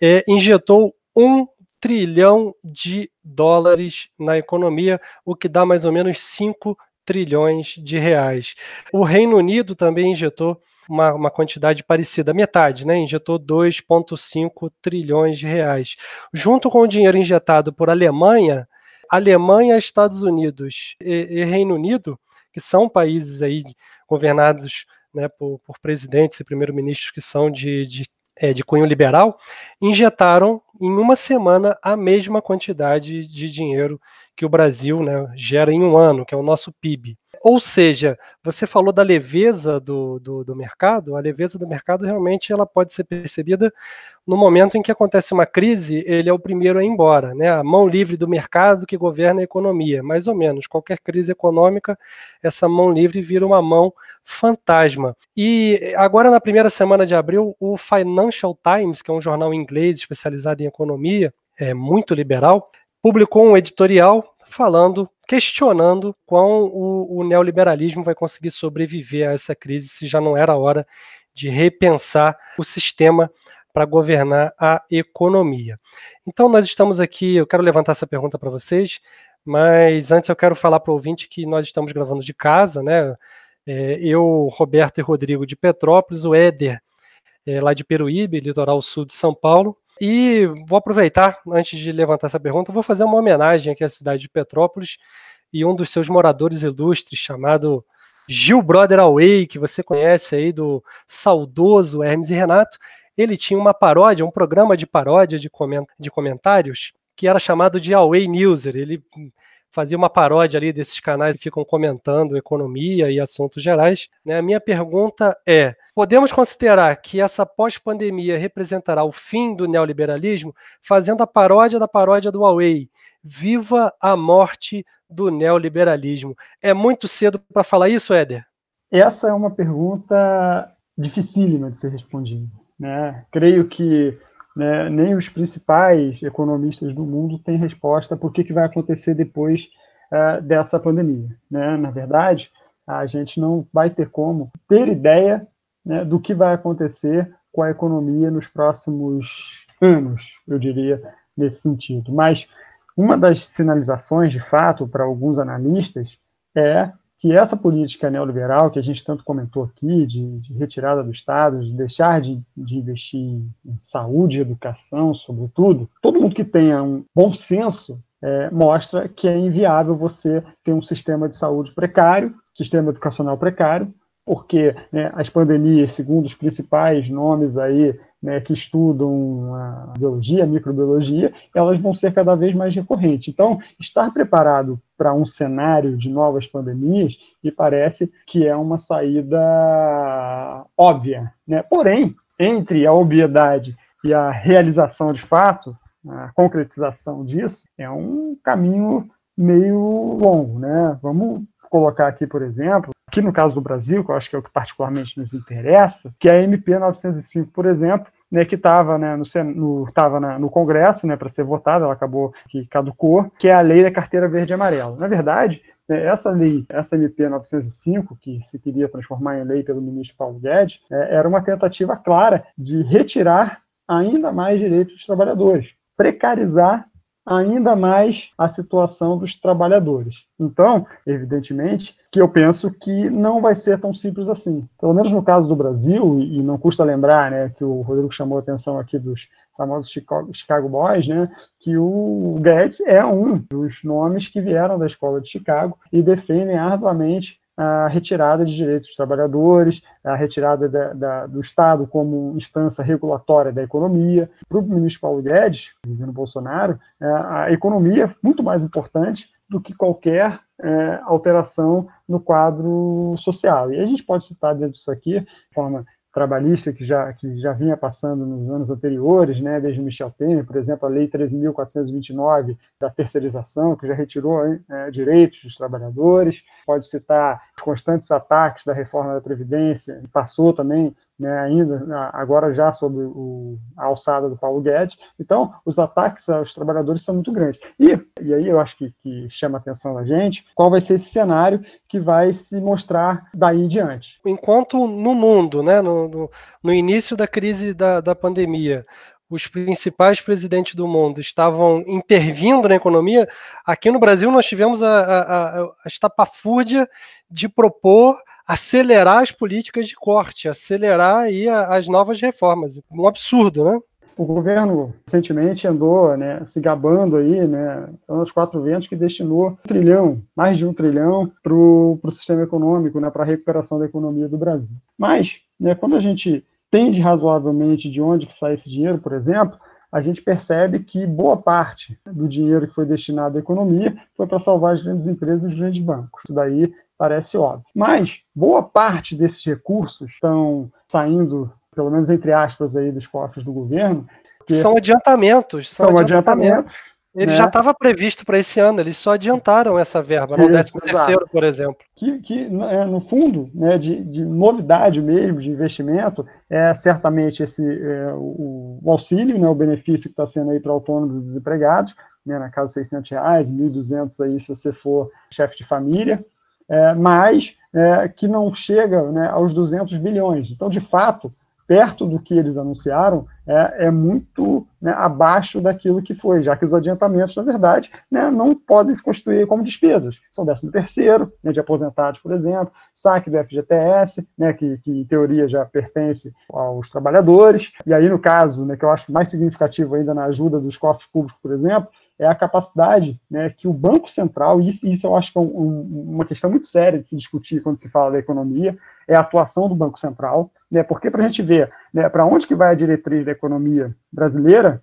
é, injetou um trilhão de dólares na economia, o que dá mais ou menos 5 trilhões de reais. O Reino Unido também injetou uma, uma quantidade parecida, metade, né? Injetou 2,5 trilhões de reais. Junto com o dinheiro injetado por Alemanha, Alemanha, Estados Unidos e, e Reino Unido, que são países aí governados né, por, por presidentes e primeiros-ministros que são de, de, é, de cunho liberal, injetaram em uma semana a mesma quantidade de dinheiro que o Brasil né, gera em um ano, que é o nosso PIB. Ou seja, você falou da leveza do, do, do, mercado, a leveza do mercado realmente ela pode ser percebida no momento em que acontece uma crise, ele é o primeiro a ir embora, né? A mão livre do mercado que governa a economia, mais ou menos. Qualquer crise econômica, essa mão livre vira uma mão fantasma. E agora, na primeira semana de abril, o Financial Times, que é um jornal inglês especializado em economia, é muito liberal, publicou um editorial falando, questionando quão o, o neoliberalismo vai conseguir sobreviver a essa crise, se já não era hora de repensar o sistema para governar a economia. Então, nós estamos aqui, eu quero levantar essa pergunta para vocês, mas antes eu quero falar para o ouvinte que nós estamos gravando de casa, né? É, eu, Roberto e Rodrigo de Petrópolis, o Éder é, lá de Peruíbe, litoral sul de São Paulo, e vou aproveitar, antes de levantar essa pergunta, vou fazer uma homenagem aqui à cidade de Petrópolis e um dos seus moradores ilustres, chamado Gil Brother Away, que você conhece aí do saudoso Hermes e Renato. Ele tinha uma paródia, um programa de paródia de, coment de comentários que era chamado de Away Newser. Ele fazia uma paródia ali desses canais que ficam comentando economia e assuntos gerais. Né? A minha pergunta é: podemos considerar que essa pós-pandemia representará o fim do neoliberalismo, fazendo a paródia da paródia do Huawei? Viva a morte do neoliberalismo. É muito cedo para falar isso, Éder? Essa é uma pergunta dificílima de ser respondida. Né? Creio que né, nem os principais economistas do mundo têm resposta para o que, que vai acontecer depois uh, dessa pandemia. Né? Na verdade, a gente não vai ter como ter ideia né, do que vai acontecer com a economia nos próximos anos, eu diria, nesse sentido. Mas uma das sinalizações, de fato, para alguns analistas é que essa política neoliberal que a gente tanto comentou aqui, de, de retirada do Estado, de deixar de, de, investir em saúde educação, sobretudo, todo mundo que tenha um bom senso é, mostra que é inviável você ter um sistema de saúde precário, sistema educacional precário, porque né, as pandemias, segundo os principais nomes aí né, que estudam a biologia, a microbiologia, elas vão ser cada vez mais recorrentes. Então, estar preparado para um cenário de novas pandemias me parece que é uma saída óbvia. Né? Porém, entre a obviedade e a realização de fato, a concretização disso, é um caminho meio longo. Né? Vamos colocar aqui, por exemplo, aqui no caso do Brasil, que eu acho que é o que particularmente nos interessa, que é a MP 905, por exemplo, né, que estava né, no, no, tava no Congresso né, para ser votada, ela acabou que caducou, que é a lei da carteira verde e amarela. Na verdade, né, essa lei, essa MP 905, que se queria transformar em lei pelo ministro Paulo Guedes, é, era uma tentativa clara de retirar ainda mais direitos dos trabalhadores, precarizar ainda mais a situação dos trabalhadores. Então, evidentemente, que eu penso que não vai ser tão simples assim. Pelo menos no caso do Brasil, e não custa lembrar né, que o Rodrigo chamou a atenção aqui dos famosos Chicago, Boys, né, que o Guedes é um dos nomes que vieram da escola de Chicago e defendem arduamente a retirada de direitos dos trabalhadores, a retirada da, da, do Estado como instância regulatória da economia. Para o ministro Paulo Guedes, governo Bolsonaro, é, a economia é muito mais importante do que qualquer é, alteração no quadro social. E a gente pode citar dentro disso aqui, de forma trabalhista que já, que já vinha passando nos anos anteriores, né, desde Michel Temer, por exemplo, a Lei 13.429 da terceirização, que já retirou é, direitos dos trabalhadores. Pode citar os constantes ataques da reforma da Previdência, que passou também né, ainda agora já sob o, a alçada do Paulo Guedes. Então, os ataques aos trabalhadores são muito grandes. E, e aí eu acho que, que chama a atenção da gente qual vai ser esse cenário que vai se mostrar daí em diante. Enquanto no mundo, né, no, no, no início da crise da, da pandemia, os principais presidentes do mundo estavam intervindo na economia, aqui no Brasil nós tivemos a, a, a estapafúrdia de propor acelerar as políticas de corte, acelerar aí as novas reformas. Um absurdo, né? O governo recentemente andou né, se gabando aí, né, os quatro ventos que destinou um trilhão, mais de um trilhão, para o sistema econômico, né, para a recuperação da economia do Brasil. Mas, né, quando a gente entende razoavelmente de onde que sai esse dinheiro, por exemplo, a gente percebe que boa parte do dinheiro que foi destinado à economia foi para salvar as grandes empresas e os grandes bancos. Isso daí parece óbvio. Mas boa parte desses recursos estão saindo, pelo menos entre aspas, aí dos cofres do governo. São adiantamentos. São, são adiantamentos. adiantamentos ele né? já estava previsto para esse ano, eles só adiantaram essa verba, no 13 terceiro, por exemplo. Que, que é, no fundo, né, de, de, novidade mesmo, de investimento, é certamente esse é, o, o, auxílio, né, o benefício que está sendo aí para autônomos e desempregados, né, na casa 600 reais, 1.200 aí se você for chefe de família, é, mas é, que não chega né, aos 200 bilhões. Então, de fato, perto do que eles anunciaram, é, é muito né, abaixo daquilo que foi, já que os adiantamentos, na verdade, né, não podem se constituir como despesas. São 13 terceiro, né, de aposentados, por exemplo, saque do FGTS, né, que, que, em teoria já pertence aos trabalhadores, e aí no caso, né, que eu acho mais significativo ainda na ajuda dos cofres públicos, por exemplo, é a capacidade né, que o Banco Central, e isso, isso eu acho que é um, um, uma questão muito séria de se discutir quando se fala da economia, é a atuação do Banco Central, né, porque para a gente ver né, para onde que vai a diretriz da economia brasileira,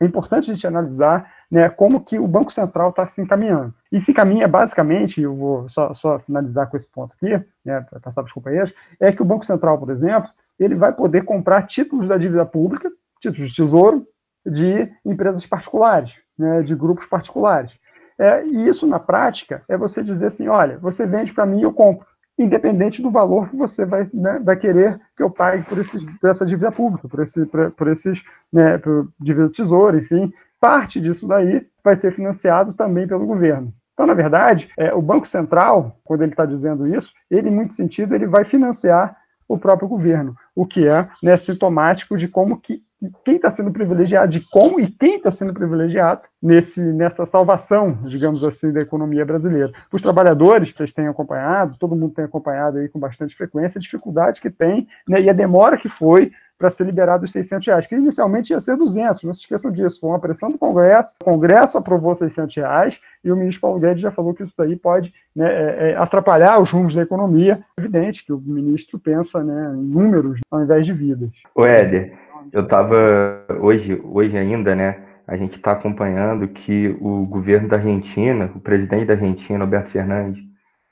é importante a gente analisar né, como que o Banco Central está se encaminhando. E se encaminha basicamente, eu vou só, só finalizar com esse ponto aqui, né, para passar para os companheiros, é que o Banco Central, por exemplo, ele vai poder comprar títulos da dívida pública, títulos de tesouro, de empresas particulares né, de grupos particulares. É, e isso, na prática, é você dizer assim: olha, você vende para mim eu compro, independente do valor que você vai, né, vai querer que eu pague por, esses, por essa dívida pública, por, esse, por, por esses, né, por dívida do tesouro, enfim. Parte disso daí vai ser financiado também pelo governo. Então, na verdade, é, o Banco Central, quando ele está dizendo isso, ele, em muito sentido, ele vai financiar o próprio governo, o que é né, sintomático de como que quem está sendo privilegiado, de como e quem está sendo privilegiado nesse, nessa salvação, digamos assim, da economia brasileira. Os trabalhadores, vocês têm acompanhado, todo mundo tem acompanhado aí com bastante frequência, a dificuldade que tem né, e a demora que foi para ser liberado os 600 reais, que inicialmente ia ser 200, não se esqueçam disso, foi uma pressão do Congresso, o Congresso aprovou 600 reais e o ministro Paulo Guedes já falou que isso daí pode né, é, é, atrapalhar os rumos da economia. É evidente que o ministro pensa né, em números ao invés de vidas. O Éder, eu estava hoje, hoje ainda, né? A gente está acompanhando que o governo da Argentina, o presidente da Argentina, Alberto Fernandes,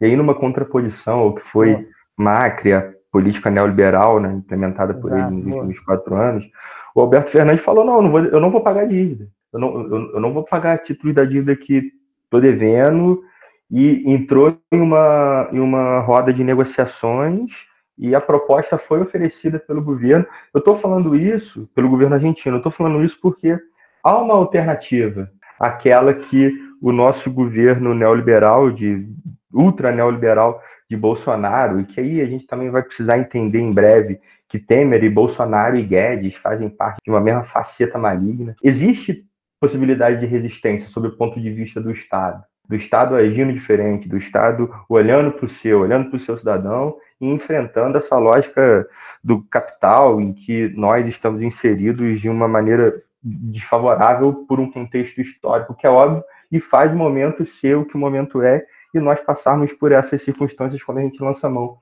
e aí numa contraposição ao que foi Macri, a política neoliberal, né, implementada por Exato, ele nos últimos quatro anos, o Alberto Fernandes falou: não, eu não vou, eu não vou pagar dívida, eu não, eu, eu não vou pagar títulos da dívida que estou devendo, e entrou em uma, em uma roda de negociações e a proposta foi oferecida pelo governo. Eu estou falando isso, pelo governo argentino, eu estou falando isso porque há uma alternativa, aquela que o nosso governo neoliberal, de ultra neoliberal de Bolsonaro, e que aí a gente também vai precisar entender em breve que Temer e Bolsonaro e Guedes fazem parte de uma mesma faceta maligna. Existe possibilidade de resistência sob o ponto de vista do Estado, do Estado agindo diferente, do Estado olhando para o seu, olhando para o seu cidadão e enfrentando essa lógica do capital em que nós estamos inseridos de uma maneira desfavorável por um contexto histórico que é óbvio e faz o momento ser o que o momento é e nós passarmos por essas circunstâncias quando a gente lança mão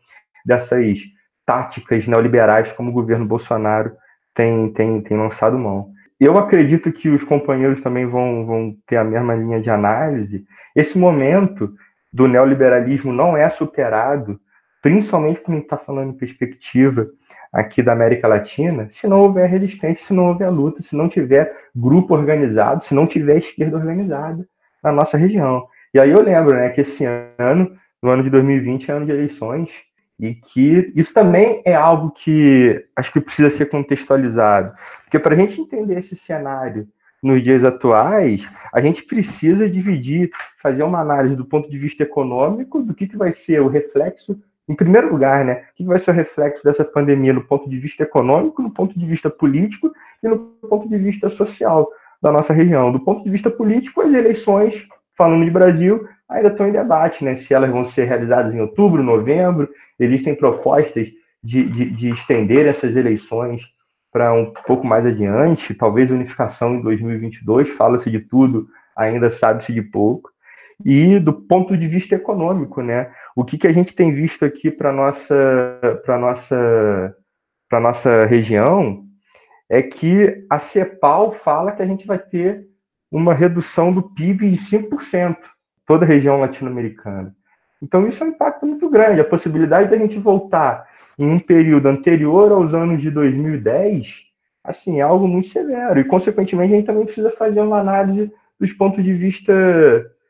dessas táticas neoliberais como o governo Bolsonaro tem, tem, tem lançado mão. Eu acredito que os companheiros também vão, vão ter a mesma linha de análise. Esse momento do neoliberalismo não é superado principalmente quando a gente está falando em perspectiva aqui da América Latina, se não houver resistência, se não houver luta, se não tiver grupo organizado, se não tiver esquerda organizada na nossa região. E aí eu lembro né, que esse ano, no ano de 2020, é ano de eleições, e que isso também é algo que acho que precisa ser contextualizado. Porque para a gente entender esse cenário nos dias atuais, a gente precisa dividir, fazer uma análise do ponto de vista econômico, do que, que vai ser o reflexo em primeiro lugar, né, o que vai ser o reflexo dessa pandemia no ponto de vista econômico, no ponto de vista político e no ponto de vista social da nossa região. Do ponto de vista político, as eleições, falando de Brasil, ainda estão em debate, né, se elas vão ser realizadas em outubro, novembro. Existem propostas de, de, de estender essas eleições para um pouco mais adiante, talvez unificação em 2022, fala-se de tudo, ainda sabe-se de pouco e do ponto de vista econômico, né? O que, que a gente tem visto aqui para nossa para nossa para nossa região é que a CEPAL fala que a gente vai ter uma redução do PIB de 5%, toda a região latino-americana. Então isso é um impacto muito grande. A possibilidade da gente voltar em um período anterior aos anos de 2010, assim, é algo muito severo. E, consequentemente, a gente também precisa fazer uma análise dos pontos de vista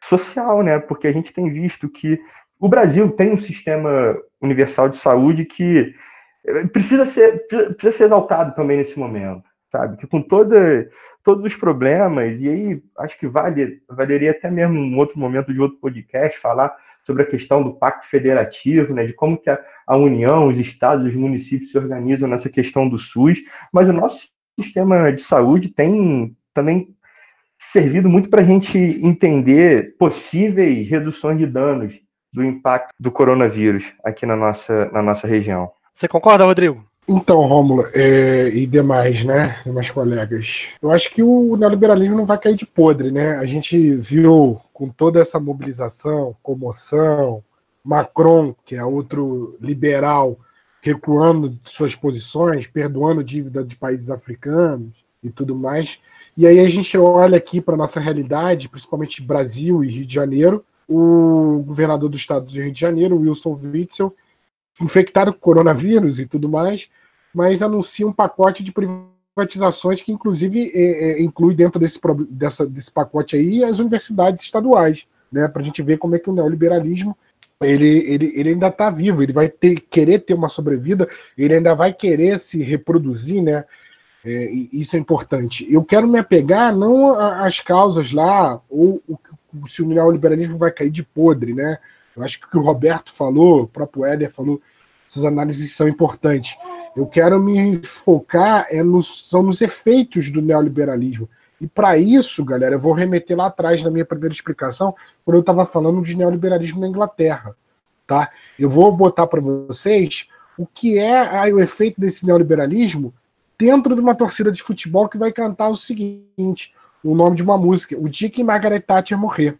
social, né? Porque a gente tem visto que o Brasil tem um sistema universal de saúde que eh, precisa ser, precisa ser exaltado também nesse momento, sabe? Que com toda, todos os problemas, e aí acho que vale, valeria até mesmo um outro momento de outro podcast falar sobre a questão do pacto federativo, né, de como que a, a União, os estados, os municípios se organizam nessa questão do SUS, mas o nosso sistema de saúde tem também servido muito para a gente entender possíveis reduções de danos do impacto do coronavírus aqui na nossa, na nossa região. Você concorda, Rodrigo? Então, Rômulo, é, e demais, né? Demais colegas. Eu acho que o neoliberalismo não vai cair de podre, né? A gente viu com toda essa mobilização, comoção, Macron, que é outro liberal, recuando suas posições, perdoando dívida de países africanos e tudo mais. E aí a gente olha aqui para nossa realidade, principalmente Brasil e Rio de Janeiro, o governador do estado do Rio de Janeiro, Wilson Witzel, infectado com coronavírus e tudo mais, mas anuncia um pacote de privatizações que, inclusive, é, é, inclui dentro desse, dessa, desse pacote aí as universidades estaduais, né, para a gente ver como é que o neoliberalismo ele, ele, ele ainda está vivo, ele vai ter, querer ter uma sobrevida, ele ainda vai querer se reproduzir, né? É, isso é importante. Eu quero me apegar não às causas lá, ou se o neoliberalismo vai cair de podre, né? Eu acho que o que o Roberto falou, o próprio Éder falou, essas análises são importantes. Eu quero me focar é nos, são nos efeitos do neoliberalismo. E para isso, galera, eu vou remeter lá atrás na minha primeira explicação, quando eu estava falando de neoliberalismo na Inglaterra. Tá? Eu vou botar para vocês o que é o efeito desse neoliberalismo dentro de uma torcida de futebol que vai cantar o seguinte: o nome de uma música, O Dia que Margaret Thatcher morrer.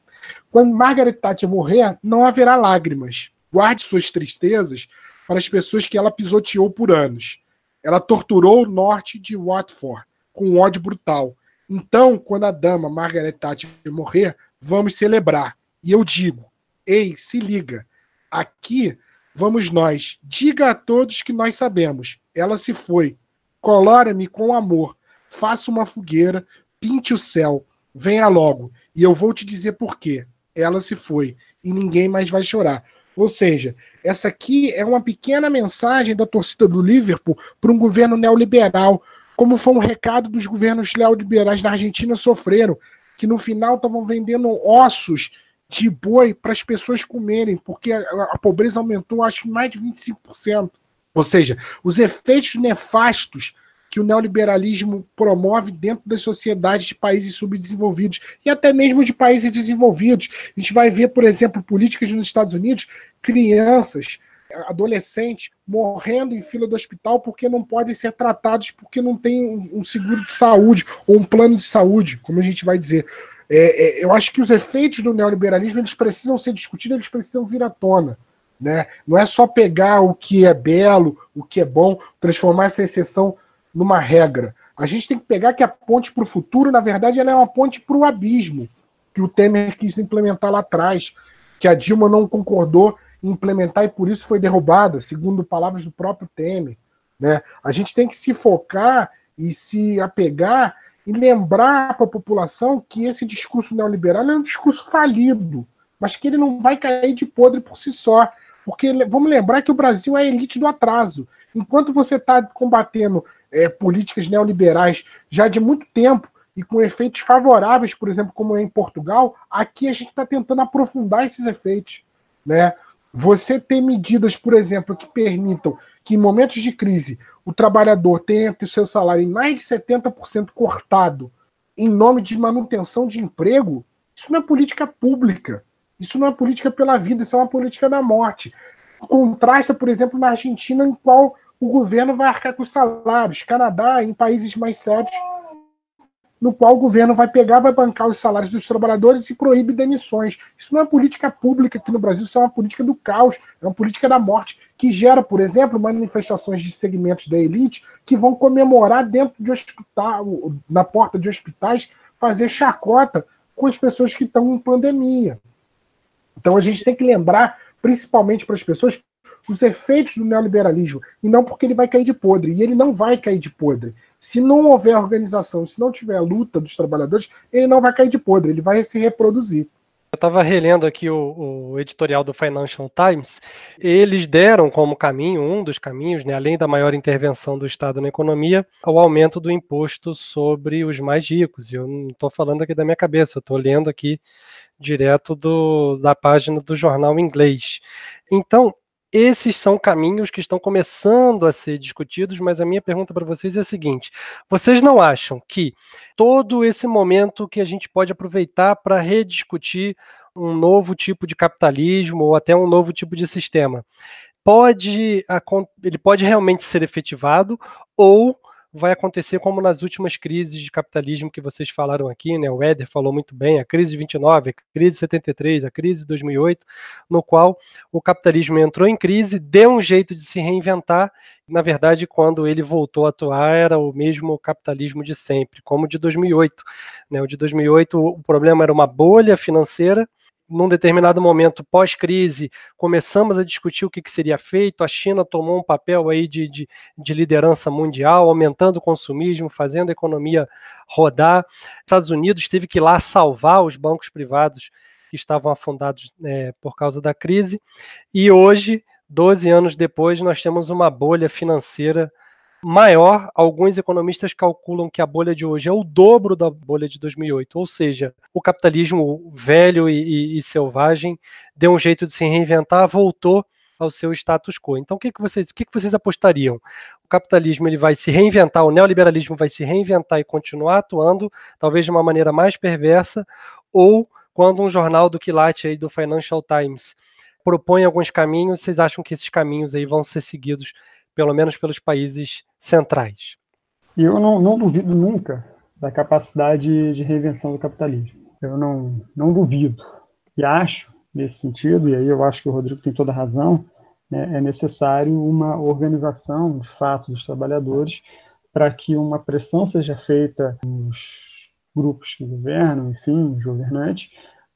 Quando Margaret Thatcher morrer, não haverá lágrimas. Guarde suas tristezas para as pessoas que ela pisoteou por anos. Ela torturou o norte de Watford com ódio brutal. Então, quando a dama Margaret Thatcher morrer, vamos celebrar. E eu digo: ei, se liga. Aqui vamos nós. Diga a todos que nós sabemos. Ela se foi. Colore-me com amor. Faça uma fogueira, pinte o céu. Venha logo, e eu vou te dizer por quê. Ela se foi, e ninguém mais vai chorar. Ou seja, essa aqui é uma pequena mensagem da torcida do Liverpool para um governo neoliberal, como foi um recado dos governos neoliberais da Argentina sofreram, que no final estavam vendendo ossos de boi para as pessoas comerem, porque a, a, pobreza aumentou acho que mais de 25%. Ou seja, os efeitos nefastos que o neoliberalismo promove dentro das sociedades de países subdesenvolvidos e até mesmo de países desenvolvidos. A gente vai ver, por exemplo, políticas nos Estados Unidos, crianças, adolescentes morrendo em fila do hospital porque não podem ser tratados porque não tem um seguro de saúde ou um plano de saúde, como a gente vai dizer. É, é, eu acho que os efeitos do neoliberalismo eles precisam ser discutidos, eles precisam vir à tona. Né? Não é só pegar o que é belo, o que é bom, transformar essa exceção numa regra. A gente tem que pegar que a ponte para o futuro, na verdade, ela é uma ponte para o abismo, que o Temer quis implementar lá atrás, que a Dilma não concordou em implementar e por isso foi derrubada, segundo palavras do próprio Temer. Né? A gente tem que se focar e se apegar e lembrar para a população que esse discurso neoliberal é um discurso falido, mas que ele não vai cair de podre por si só. Porque vamos lembrar que o Brasil é a elite do atraso. Enquanto você está combatendo é, políticas neoliberais já de muito tempo e com efeitos favoráveis, por exemplo, como é em Portugal, aqui a gente está tentando aprofundar esses efeitos. Né? Você ter medidas, por exemplo, que permitam que em momentos de crise o trabalhador tenha o seu salário em mais de 70% cortado em nome de manutenção de emprego, isso não é política pública. Isso não é política pela vida, isso é uma política da morte. Contrasta, por exemplo, na Argentina, em qual o governo vai arcar com os salários. Canadá, em países mais sérios, no qual o governo vai pegar, vai bancar os salários dos trabalhadores e proíbe demissões. Isso não é política pública aqui no Brasil, isso é uma política do caos, é uma política da morte, que gera, por exemplo, manifestações de segmentos da elite que vão comemorar dentro de hospital, na porta de hospitais, fazer chacota com as pessoas que estão em pandemia. Então a gente tem que lembrar, principalmente para as pessoas, os efeitos do neoliberalismo, e não porque ele vai cair de podre. E ele não vai cair de podre. Se não houver organização, se não tiver luta dos trabalhadores, ele não vai cair de podre, ele vai se reproduzir. Eu estava relendo aqui o, o, editorial do Financial Times. Eles deram como caminho, um dos caminhos, né, além da maior intervenção do Estado na economia, o aumento do imposto sobre os mais ricos. Eu não estou falando aqui da minha cabeça, eu estou lendo aqui direto do, da página do jornal inglês. Então, esses são caminhos que estão começando a ser discutidos, mas a minha pergunta para vocês é a seguinte: vocês não acham que todo esse momento que a gente pode aproveitar para rediscutir um novo tipo de capitalismo ou até um novo tipo de sistema pode ele pode realmente ser efetivado ou vai acontecer como nas últimas crises de capitalismo que vocês falaram aqui, né? O Éder falou muito bem, a crise de 29, a crise de 73, a crise de 2008, no qual o capitalismo entrou em crise, deu um jeito de se reinventar, na verdade, quando ele voltou a atuar, era o mesmo capitalismo de sempre, como o de 2008. Né? O de 2008, o problema era uma bolha financeira, num determinado momento pós-crise, começamos a discutir o que, que, seria feito. A China tomou um papel aí de, de, de, liderança mundial, aumentando o consumismo, fazendo a economia rodar. Estados Unidos teve que ir lá salvar os bancos privados que estavam afundados é, por causa da crise. E hoje, 12 anos depois, nós temos uma bolha financeira maior. Alguns economistas calculam que a bolha de hoje é o dobro da bolha de 2008, ou seja, o capitalismo velho e, e, e selvagem deu um jeito de se reinventar, voltou ao seu status quo. Então, o que, que vocês, o que, que vocês apostariam? O capitalismo ele vai se reinventar, o neoliberalismo vai se reinventar e continuar atuando, talvez de uma maneira mais perversa, ou quando um jornal do quilate aí do Financial Times propõe alguns caminhos, vocês acham que esses caminhos aí vão ser seguidos pelo menos pelos países centrais. Eu não, não duvido nunca da capacidade de reinvenção do capitalismo. Eu não, não duvido. E acho, nesse sentido, e aí eu acho que o Rodrigo tem toda a razão, né, é necessário uma organização, de fato, dos trabalhadores para que uma pressão seja feita nos grupos que governam, enfim, os governantes,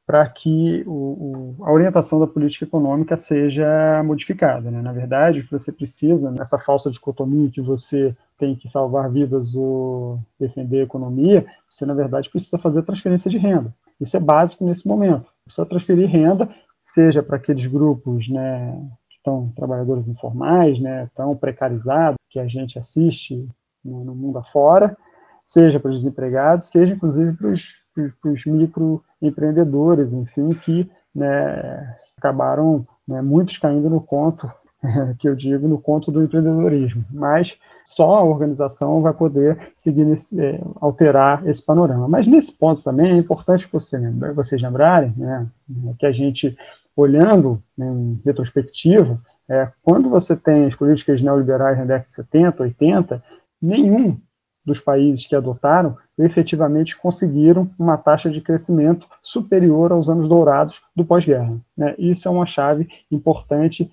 para que o, o, a orientação da política econômica seja modificada. Né? Na verdade, o que você precisa, nessa falsa dicotomia que você tem que salvar vidas ou defender a economia, você, na verdade, precisa fazer transferência de renda. Isso é básico nesse momento. Precisa transferir renda seja para aqueles grupos né, que estão trabalhadores informais, né, tão precarizados, que a gente assiste né, no mundo afora, seja para os desempregados, seja inclusive para os microempreendedores, enfim, que né, acabaram né, muitos caindo no conto que eu digo no conto do empreendedorismo, mas só a organização vai poder seguir nesse, é, alterar esse panorama. Mas nesse ponto também é importante você vocês lembrarem né, que a gente, olhando em retrospectiva, é, quando você tem as políticas neoliberais na década de 70, 80, nenhum dos países que adotaram efetivamente conseguiram uma taxa de crescimento superior aos anos dourados do pós-guerra. Né? Isso é uma chave importante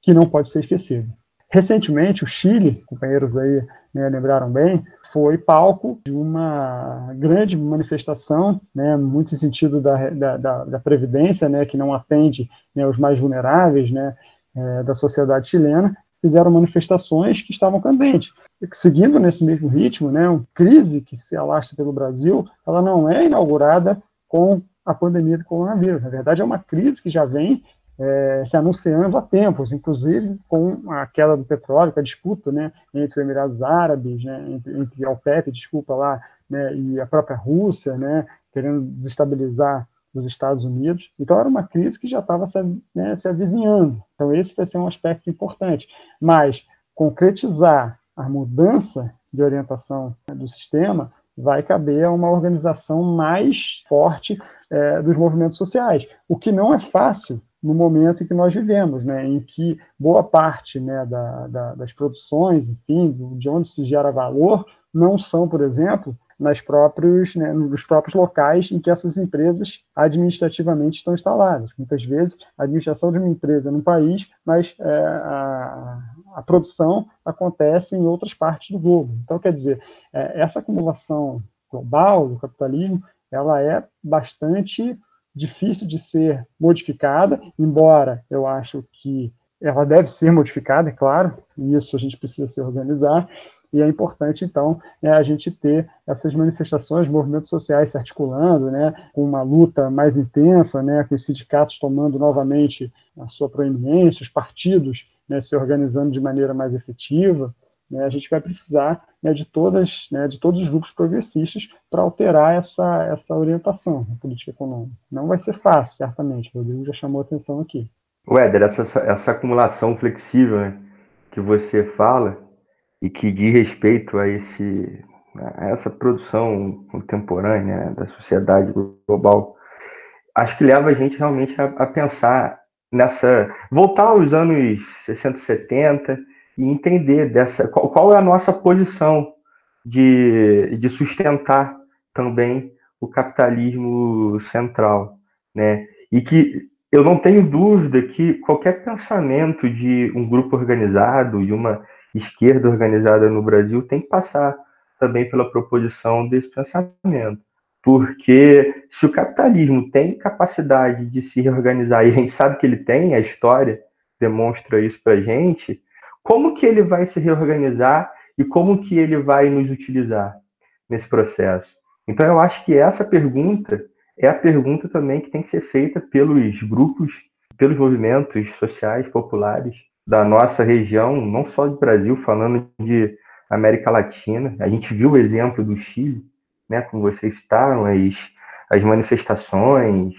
que não pode ser esquecido. Recentemente, o Chile, companheiros aí né, lembraram bem, foi palco de uma grande manifestação, né, muito em sentido da, da, da, da Previdência, né, que não atende né, os mais vulneráveis né, é, da sociedade chilena, fizeram manifestações que estavam candentes. Seguindo nesse mesmo ritmo, né, uma crise que se alastra pelo Brasil, ela não é inaugurada com a pandemia do coronavírus. Na verdade, é uma crise que já vem é, se anunciando há tempos, inclusive com a queda do petróleo, com a disputa né, entre os Emirados Árabes, né, entre, entre a OPEP, desculpa lá, né, e a própria Rússia, né, querendo desestabilizar os Estados Unidos. Então era uma crise que já estava se, né, se avizinhando. Então esse vai ser um aspecto importante. Mas concretizar a mudança de orientação do sistema vai caber a uma organização mais forte é, dos movimentos sociais, o que não é fácil no momento em que nós vivemos, né, em que boa parte né, da, da, das produções, enfim, de onde se gera valor, não são, por exemplo, nas próprios, né, nos próprios locais em que essas empresas administrativamente estão instaladas. Muitas vezes, a administração de uma empresa no país, mas é, a, a, produção acontece em outras partes do globo. Então, quer dizer, é, essa acumulação global do capitalismo, ela é bastante difícil de ser modificada, embora eu acho que ela deve ser modificada, é claro, e isso a gente precisa se organizar, e é importante, então, é, a gente ter essas manifestações, movimentos sociais se articulando, né, com uma luta mais intensa, né, com os sindicatos tomando novamente a sua proeminência, os partidos né, se organizando de maneira mais efetiva, né, a gente vai precisar né, de todas, né, de todos os grupos progressistas para alterar essa, essa orientação na política econômica. Não vai ser fácil, certamente. O Rodrigo já chamou atenção aqui. Éder, essa, essa acumulação flexível né, que você fala e que diz respeito a, esse, a essa produção contemporânea né, da sociedade global, acho que leva a gente realmente a, a pensar nessa. voltar aos anos 60, 70 e entender dessa qual, qual é a nossa posição de, de sustentar também o capitalismo central, né? E que eu não tenho dúvida que qualquer pensamento de um grupo organizado, de uma esquerda organizada no Brasil, tem que passar também pela proposição desse pensamento. Porque se o capitalismo tem capacidade de se reorganizar, e a gente sabe que ele tem, a história demonstra isso para gente, como que ele vai se reorganizar e como que ele vai nos utilizar nesse processo? Então, eu acho que essa pergunta é a pergunta também que tem que ser feita pelos grupos, pelos movimentos sociais populares da nossa região, não só do Brasil, falando de América Latina. A gente viu o exemplo do Chile, né, como vocês citaram, as, as manifestações.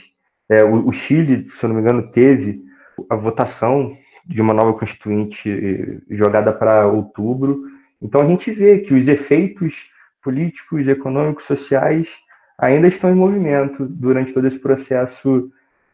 É, o, o Chile, se eu não me engano, teve a votação de uma nova constituinte eh, jogada para outubro. Então a gente vê que os efeitos políticos, econômicos, sociais ainda estão em movimento durante todo esse processo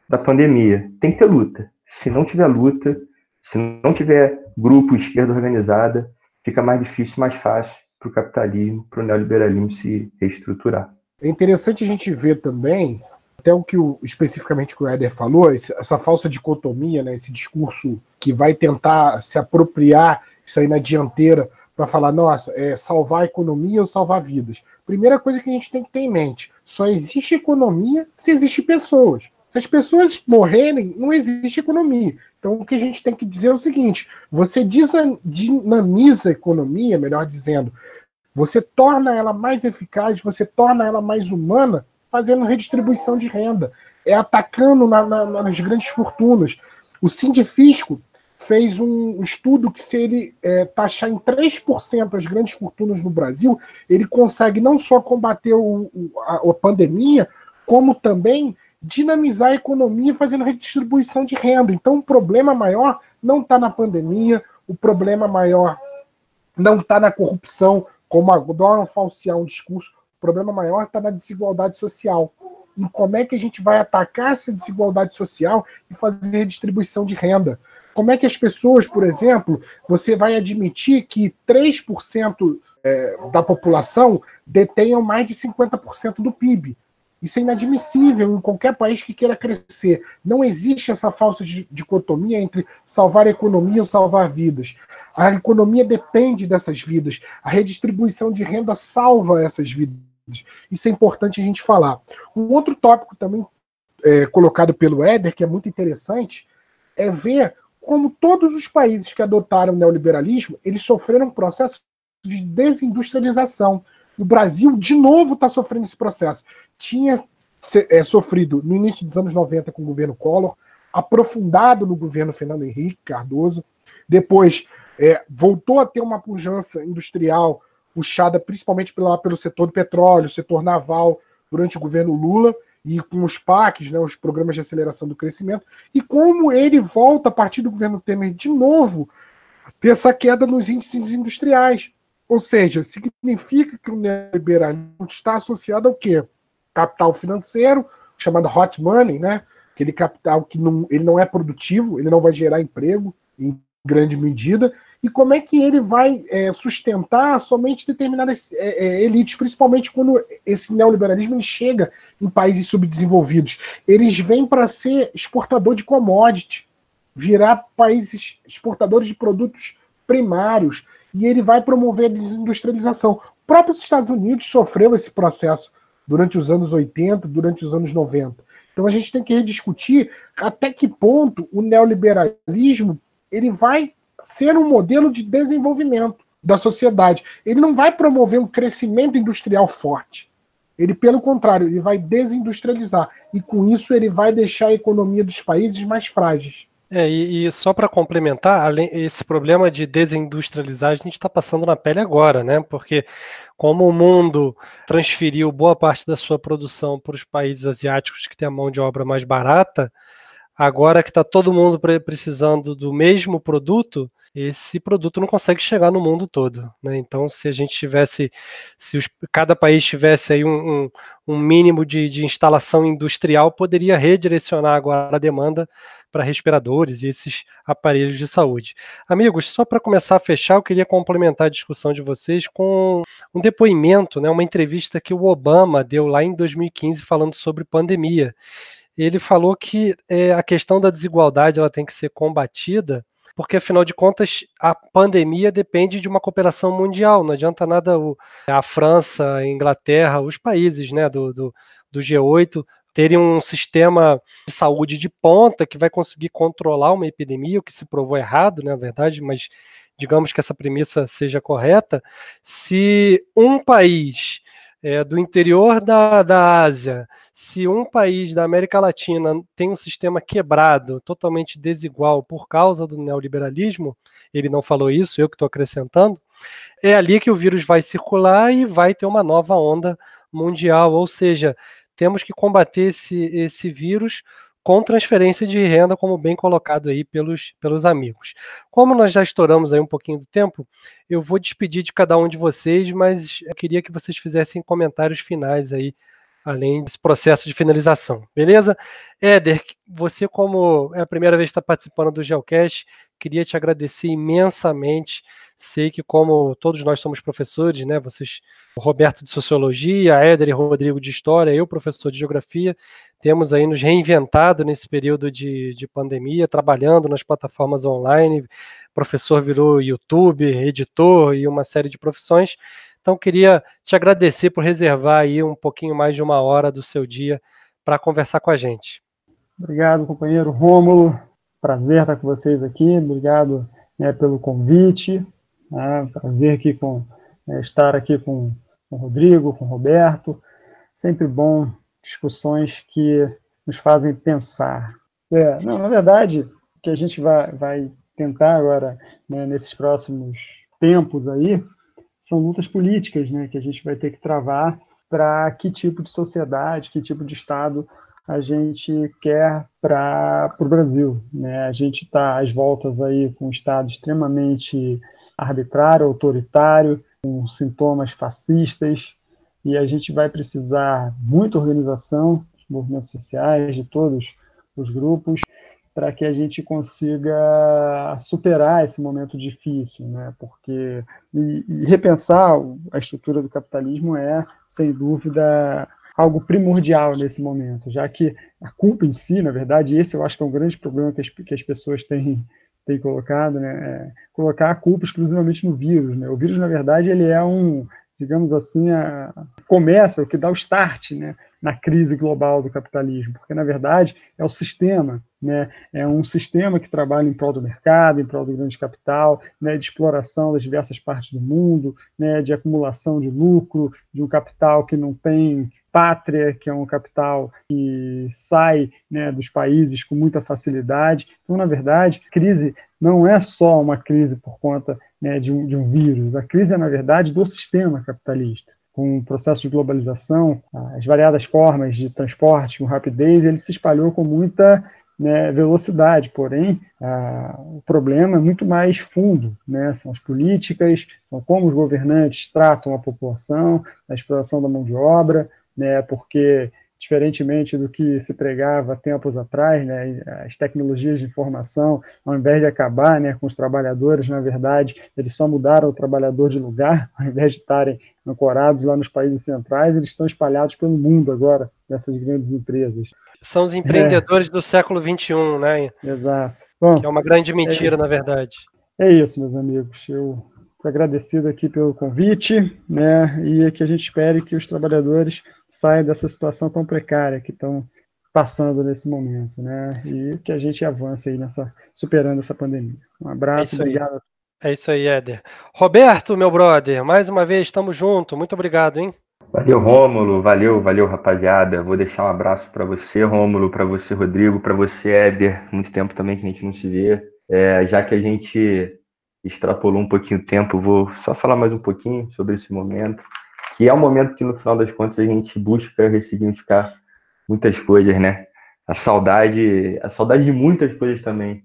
da pandemia. Tem que ter luta. Se não tiver luta, se não tiver grupo, esquerda organizada, fica mais difícil, mais fácil para o capitalismo, para o neoliberalismo se reestruturar. É interessante a gente ver também até o que o, especificamente o Éder falou, essa falsa dicotomia, né, esse discurso que vai tentar se apropriar, sair na dianteira para falar, nossa, é salvar a economia ou salvar vidas. Primeira coisa que a gente tem que ter em mente: só existe economia se existem pessoas. Se as pessoas morrerem, não existe economia. Então, o que a gente tem que dizer é o seguinte: você dinamiza a economia, melhor dizendo, você torna ela mais eficaz, você torna ela mais humana fazendo redistribuição de renda. é atacando na, na, nas grandes fortunas. O Sindifisco fez um estudo que se ele é, taxar em 3% as grandes fortunas no Brasil, ele consegue não só combater o, a, a pandemia, como também dinamizar a economia fazendo redistribuição de renda. Então, o problema maior não está na pandemia, o problema maior não está na corrupção, como adoram falsear um discurso, o problema maior está na desigualdade social. E como é que a gente vai atacar essa desigualdade social e fazer redistribuição de renda? Como é que as pessoas, por exemplo, você vai admitir que 3% é, da população detenham mais de 50% do PIB? Isso é inadmissível em qualquer país que queira crescer. Não existe essa falsa dicotomia entre salvar a economia ou salvar vidas. A economia depende dessas vidas. A redistribuição de renda salva essas vidas. Isso é importante a gente falar. Um outro tópico também é, colocado pelo Éder, que é muito interessante, é ver como todos os países que adotaram o neoliberalismo, eles sofreram um processo de desindustrialização. O Brasil, de novo, está sofrendo esse processo. Tinha é, sofrido no início dos anos 90 com o governo Collor, aprofundado no governo Fernando Henrique Cardoso, depois é, voltou a ter uma pujança industrial puxada principalmente pela, pelo setor do petróleo, setor naval, durante o governo Lula, e com os PACs, né, os programas de aceleração do crescimento, e como ele volta a partir do governo Temer de novo ter essa queda nos índices industriais. Ou seja, significa que o neoliberalismo está associado ao quê? Capital financeiro, chamado hot money, né? Aquele capital que não, ele não é produtivo, ele não vai gerar emprego em grande medida, e como é que ele vai é, sustentar somente determinadas é, é, elites, principalmente quando esse neoliberalismo chega em países subdesenvolvidos. Eles vêm para ser exportador de commodity, virar países exportadores de produtos primários, e ele vai promover a desindustrialização. O próprio Estados Unidos sofreu esse processo durante os anos 80, durante os anos 90. Então a gente tem que rediscutir até que ponto o neoliberalismo ele vai ser um modelo de desenvolvimento da sociedade. Ele não vai promover um crescimento industrial forte. Ele, pelo contrário, ele vai desindustrializar. E com isso ele vai deixar a economia dos países mais frágeis. É, e, e só para complementar, além, esse problema de desindustrializar a gente está passando na pele agora, né? Porque como o mundo transferiu boa parte da sua produção para os países asiáticos que têm a mão de obra mais barata, agora que está todo mundo precisando do mesmo produto, esse produto não consegue chegar no mundo todo. Né? Então, se a gente tivesse, se os, cada país tivesse aí um, um, um mínimo de, de, instalação industrial, poderia redirecionar agora a demanda para respiradores e esses aparelhos de saúde. Amigos, só para começar a fechar, eu queria complementar a discussão de vocês com um depoimento, né, uma entrevista que o Obama deu lá em 2015 falando sobre pandemia. Ele falou que é, a questão da desigualdade ela tem que ser combatida porque afinal de contas a pandemia depende de uma cooperação mundial. Não adianta nada o, a França, a Inglaterra, os países né, do, do, do G8 terem um sistema de saúde de ponta que vai conseguir controlar uma epidemia, o que se provou errado, né, na verdade, mas digamos que essa premissa seja correta, se um país é, do interior da, da Ásia, se um país da América Latina tem um sistema quebrado, totalmente desigual por causa do neoliberalismo, ele não falou isso, eu que estou acrescentando, é ali que o vírus vai circular e vai ter uma nova onda mundial. Ou seja, temos que combater esse, esse vírus com transferência de renda, como bem colocado aí pelos, pelos amigos. Como nós já estouramos aí um pouquinho do tempo, eu vou despedir de cada um de vocês, mas eu queria que vocês fizessem comentários finais aí, além desse processo de finalização, beleza? Éder, você como é a primeira vez que está participando do Geocast, queria te agradecer imensamente. Sei que como todos nós somos professores, né, vocês, o Roberto de Sociologia, Éder e Rodrigo de História, eu professor de Geografia, temos aí nos reinventado nesse período de, de pandemia, trabalhando nas plataformas online, professor virou YouTube, editor e uma série de profissões. Então, queria te agradecer por reservar aí um pouquinho mais de uma hora do seu dia para conversar com a gente. Obrigado, companheiro Rômulo. Prazer estar com vocês aqui. Obrigado né, pelo convite. Né, prazer aqui com, é, estar aqui com, com o Rodrigo, com o Roberto. Sempre bom discussões que nos fazem pensar. É, não, na verdade, o que a gente vai, vai tentar agora, né, nesses próximos tempos aí, são lutas políticas, né, que a gente vai ter que travar para que tipo de sociedade, que tipo de Estado a gente quer para o Brasil. Né? A gente está às voltas aí com um Estado extremamente arbitrário, autoritário, com sintomas fascistas, e a gente vai precisar muita organização, movimentos sociais, de todos os grupos, para que a gente consiga superar esse momento difícil, né? Porque e, e repensar a estrutura do capitalismo é, sem dúvida, algo primordial nesse momento, já que a culpa em si, na verdade, esse eu acho que é um grande problema que as, que as pessoas têm, têm colocado, né? É colocar a culpa exclusivamente no vírus, né? O vírus, na verdade, ele é um, digamos assim, a, começa, o que dá o start, né? Na crise global do capitalismo, porque na verdade é o sistema, né? É um sistema que trabalha em prol do mercado, em prol do grande capital, né? De exploração das diversas partes do mundo, né? De acumulação de lucro, de um capital que não tem pátria, que é um capital que sai né, dos países com muita facilidade. Então, na verdade, crise não é só uma crise por conta né, de, um, de um vírus, a crise é, na verdade, do sistema capitalista com o processo de globalização, as variadas formas de transporte com rapidez, ele se espalhou com muita né, velocidade, porém, o problema é muito mais fundo, né, são as políticas, são como os governantes tratam a população, a exploração da mão de obra, né, porque diferentemente do que se pregava tempos atrás, né, as tecnologias de informação, ao invés de acabar né, com os trabalhadores, na verdade, eles só mudaram o trabalhador de lugar, ao invés de estarem ancorados lá nos países centrais, eles estão espalhados pelo mundo agora, nessas grandes empresas. São os empreendedores é. do século XXI, né? Exato. Bom, que é uma grande mentira, é, na verdade. É isso, meus amigos. Eu agradecido aqui pelo convite, né? E que a gente espere que os trabalhadores saiam dessa situação tão precária que estão passando nesse momento, né? E que a gente avance aí nessa superando essa pandemia. Um abraço, é obrigado. É isso aí, Éder. Roberto, meu brother, mais uma vez estamos juntos. Muito obrigado, hein? Valeu, Rômulo. Valeu, valeu, rapaziada. Vou deixar um abraço para você, Rômulo, para você, Rodrigo, para você, Éder. Muito tempo também que a gente não se vê. É, já que a gente extrapolou um pouquinho o tempo, vou só falar mais um pouquinho sobre esse momento, que é um momento que no final das contas a gente busca ressignificar muitas coisas, né? A saudade, a saudade de muitas coisas também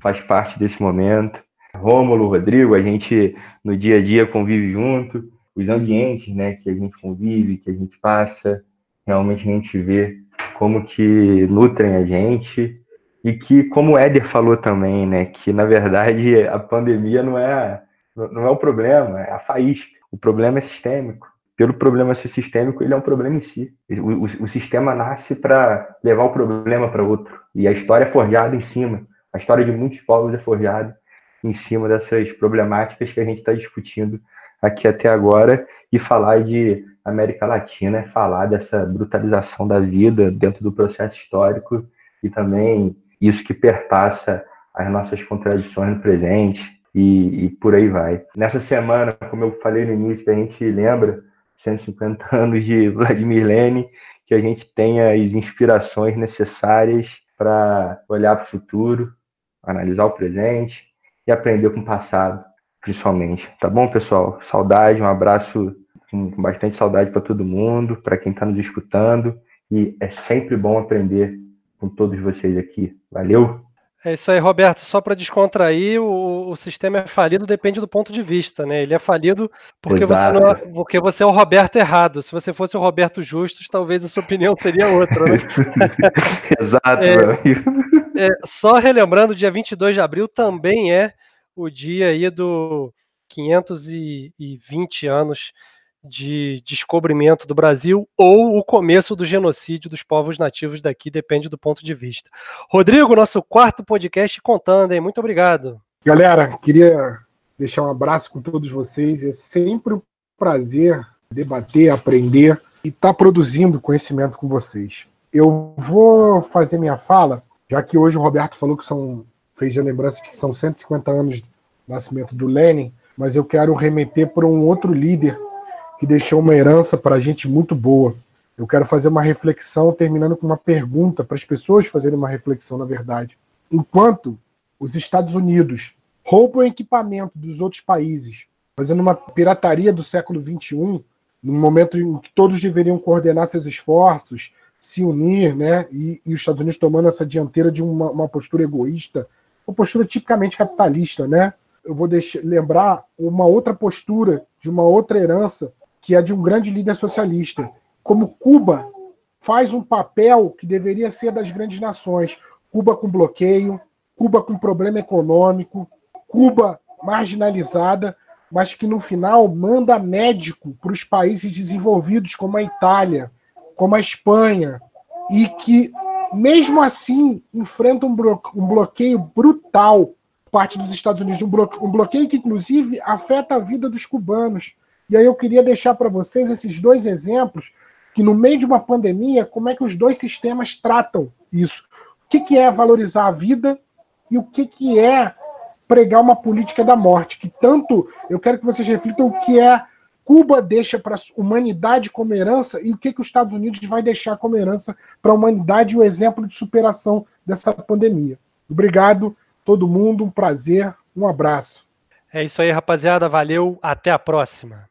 faz parte desse momento. Rômulo, Rodrigo, a gente no dia a dia convive junto, os ambientes, né, que a gente convive, que a gente passa, realmente a gente vê como que nutrem a gente e que, como o Éder falou também, né, que na verdade a pandemia não é, não é o problema, é a faísca. O problema é sistêmico. Pelo problema ser sistêmico, ele é um problema em si. O, o, o sistema nasce para levar o problema para outro. E a história é forjada em cima. A história de muitos povos é forjada em cima dessas problemáticas que a gente está discutindo aqui até agora. E falar de América Latina é falar dessa brutalização da vida dentro do processo histórico e também isso que perpassa as nossas contradições no presente e, e, por aí vai. Nessa semana, como eu falei no início, a gente lembra 150 anos de Vladimir Lenin, que a gente tenha as inspirações necessárias para olhar para o futuro, analisar o presente e aprender com o passado, principalmente. Tá bom, pessoal? Saudade, um abraço com bastante saudade para todo mundo, para quem está nos escutando. E é sempre bom aprender com todos vocês aqui. Valeu! É isso aí, Roberto. Só para descontrair, o, o, sistema é falido depende do ponto de vista, né? Ele é falido porque você, não é, porque você é o Roberto errado. Se você fosse o Roberto Justus, talvez a sua opinião seria outra, né? Exato, é, é, Só relembrando, dia 22 de abril também é o dia aí do 520 anos de descobrimento do Brasil ou o começo do genocídio dos povos nativos daqui, depende do ponto de vista. Rodrigo, nosso quarto podcast contando, hein? Muito obrigado. Galera, queria deixar um abraço com todos vocês. É sempre um prazer debater, aprender e estar tá produzindo conhecimento com vocês. Eu vou fazer minha fala, já que hoje o Roberto falou que são fez a lembrança que são 150 anos do nascimento do Lenin, mas eu quero remeter para um outro líder que deixou uma herança para a gente muito boa, Eu quero fazer uma reflexão, terminando com uma pergunta para as pessoas fazerem uma reflexão, na verdade. Enquanto os Estados Unidos roubam equipamento dos outros países, fazendo uma pirataria do século XXI, no momento em que todos deveriam coordenar seus esforços, se unir, né? E, e os Estados Unidos tomando essa dianteira de uma, uma, postura egoísta, uma postura tipicamente capitalista, né? Eu vou deixar, lembrar uma outra postura de uma outra herança que é de um grande líder socialista, como Cuba faz um papel que deveria ser das grandes nações. Cuba com bloqueio, Cuba com problema econômico, Cuba marginalizada, mas que no final manda médico para os países desenvolvidos como a Itália, como a Espanha, e que, mesmo assim, enfrenta um, bloqueio brutal parte dos Estados Unidos, um bloqueio que, inclusive, afeta a vida dos cubanos. E aí eu queria deixar para vocês esses dois exemplos, que no meio de uma pandemia, como é que os dois sistemas tratam isso. O que, que é valorizar a vida e o que, que é pregar uma política da morte, que tanto eu quero que vocês reflitam o que é Cuba deixa para a humanidade como herança e o que, que os Estados Unidos vai deixar como herança para a humanidade o exemplo de superação dessa pandemia. Obrigado, todo mundo, um prazer, um abraço. É isso aí, rapaziada. Valeu, até a próxima.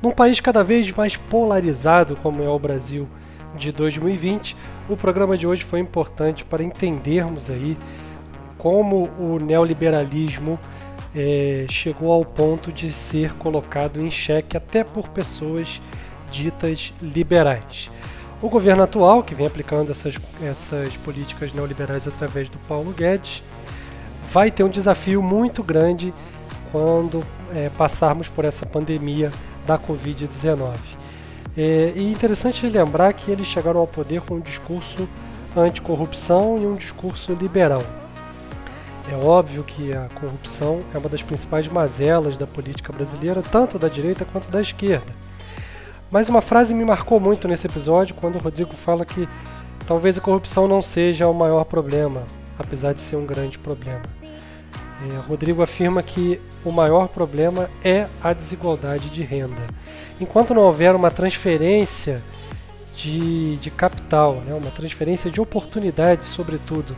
Num país cada vez mais polarizado como é o Brasil de 2020, o programa de hoje foi importante para entendermos aí como o neoliberalismo é, chegou ao ponto de ser colocado em xeque até por pessoas ditas liberais. O governo atual, que vem aplicando essas, essas políticas neoliberais através do Paulo Guedes, vai ter um desafio muito grande quando é, passarmos por essa pandemia da Covid-19. É, e interessante lembrar que eles chegaram ao poder com um discurso anticorrupção e um discurso liberal. É óbvio que a corrupção é uma das principais mazelas da política brasileira, tanto da direita quanto da esquerda. Mas uma frase me marcou muito nesse episódio quando o Rodrigo fala que talvez a corrupção não seja o maior problema, apesar de ser um grande problema. É, Rodrigo afirma que o maior problema é a desigualdade de renda. Enquanto não houver uma transferência de, de capital, né, uma transferência de oportunidade, sobretudo,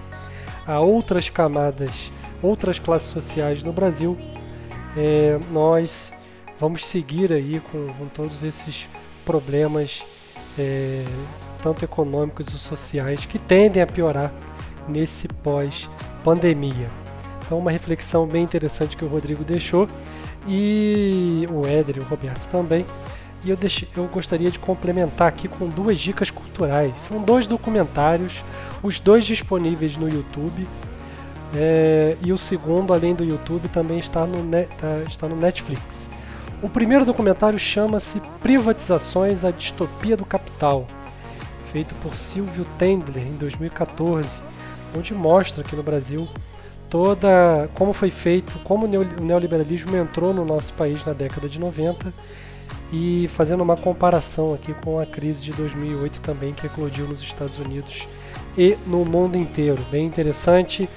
a outras camadas, outras classes sociais no Brasil, é, nós vamos seguir aí com, com todos esses problemas, é, tanto econômicos e sociais, que tendem a piorar nesse pós-pandemia. Então, uma reflexão bem interessante que o Rodrigo deixou e o Éder e o Roberto também. E eu, deixe, eu gostaria de complementar aqui com duas dicas culturais. São dois documentários, os dois disponíveis no YouTube. É, e o segundo, além do YouTube, também está no, tá, está no Netflix. O primeiro documentário chama-se Privatizações: A Distopia do Capital, feito por Silvio Tendler em 2014, onde mostra que no Brasil toda como foi feito, como o neoliberalismo entrou no nosso país na década de 90 e fazendo uma comparação aqui com a crise de 2008 também que eclodiu nos Estados Unidos e no mundo inteiro. Bem interessante,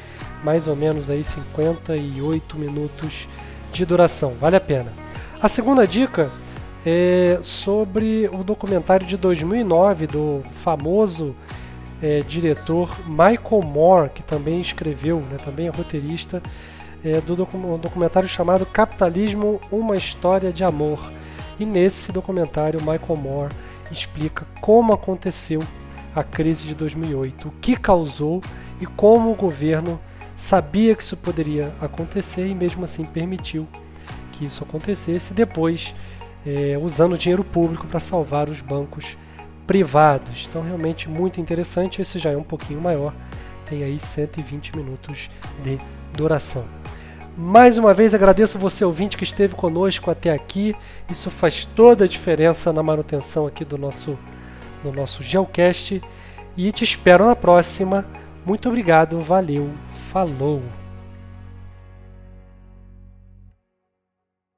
mais ou menos aí 58 minutos de duração, vale a pena. A segunda dica é sobre o documentário de 2009 do famoso é, diretor Michael Moore, que também escreveu, né, também é roteirista, é, do documentário chamado Capitalismo, uma história de amor. E nesse documentário, Michael Moore explica como aconteceu a crise de 2008, o que causou e como o governo sabia que isso poderia acontecer e mesmo assim permitiu que isso acontecesse, depois é, usando dinheiro público para salvar os bancos privados. Então, realmente muito interessante. Esse já é um pouquinho maior, tem aí 120 minutos de duração. Mais uma vez agradeço você ouvinte que esteve conosco até aqui. Isso faz toda a diferença na manutenção aqui do nosso do nosso Geocast e te espero na próxima. Muito obrigado, valeu, falou.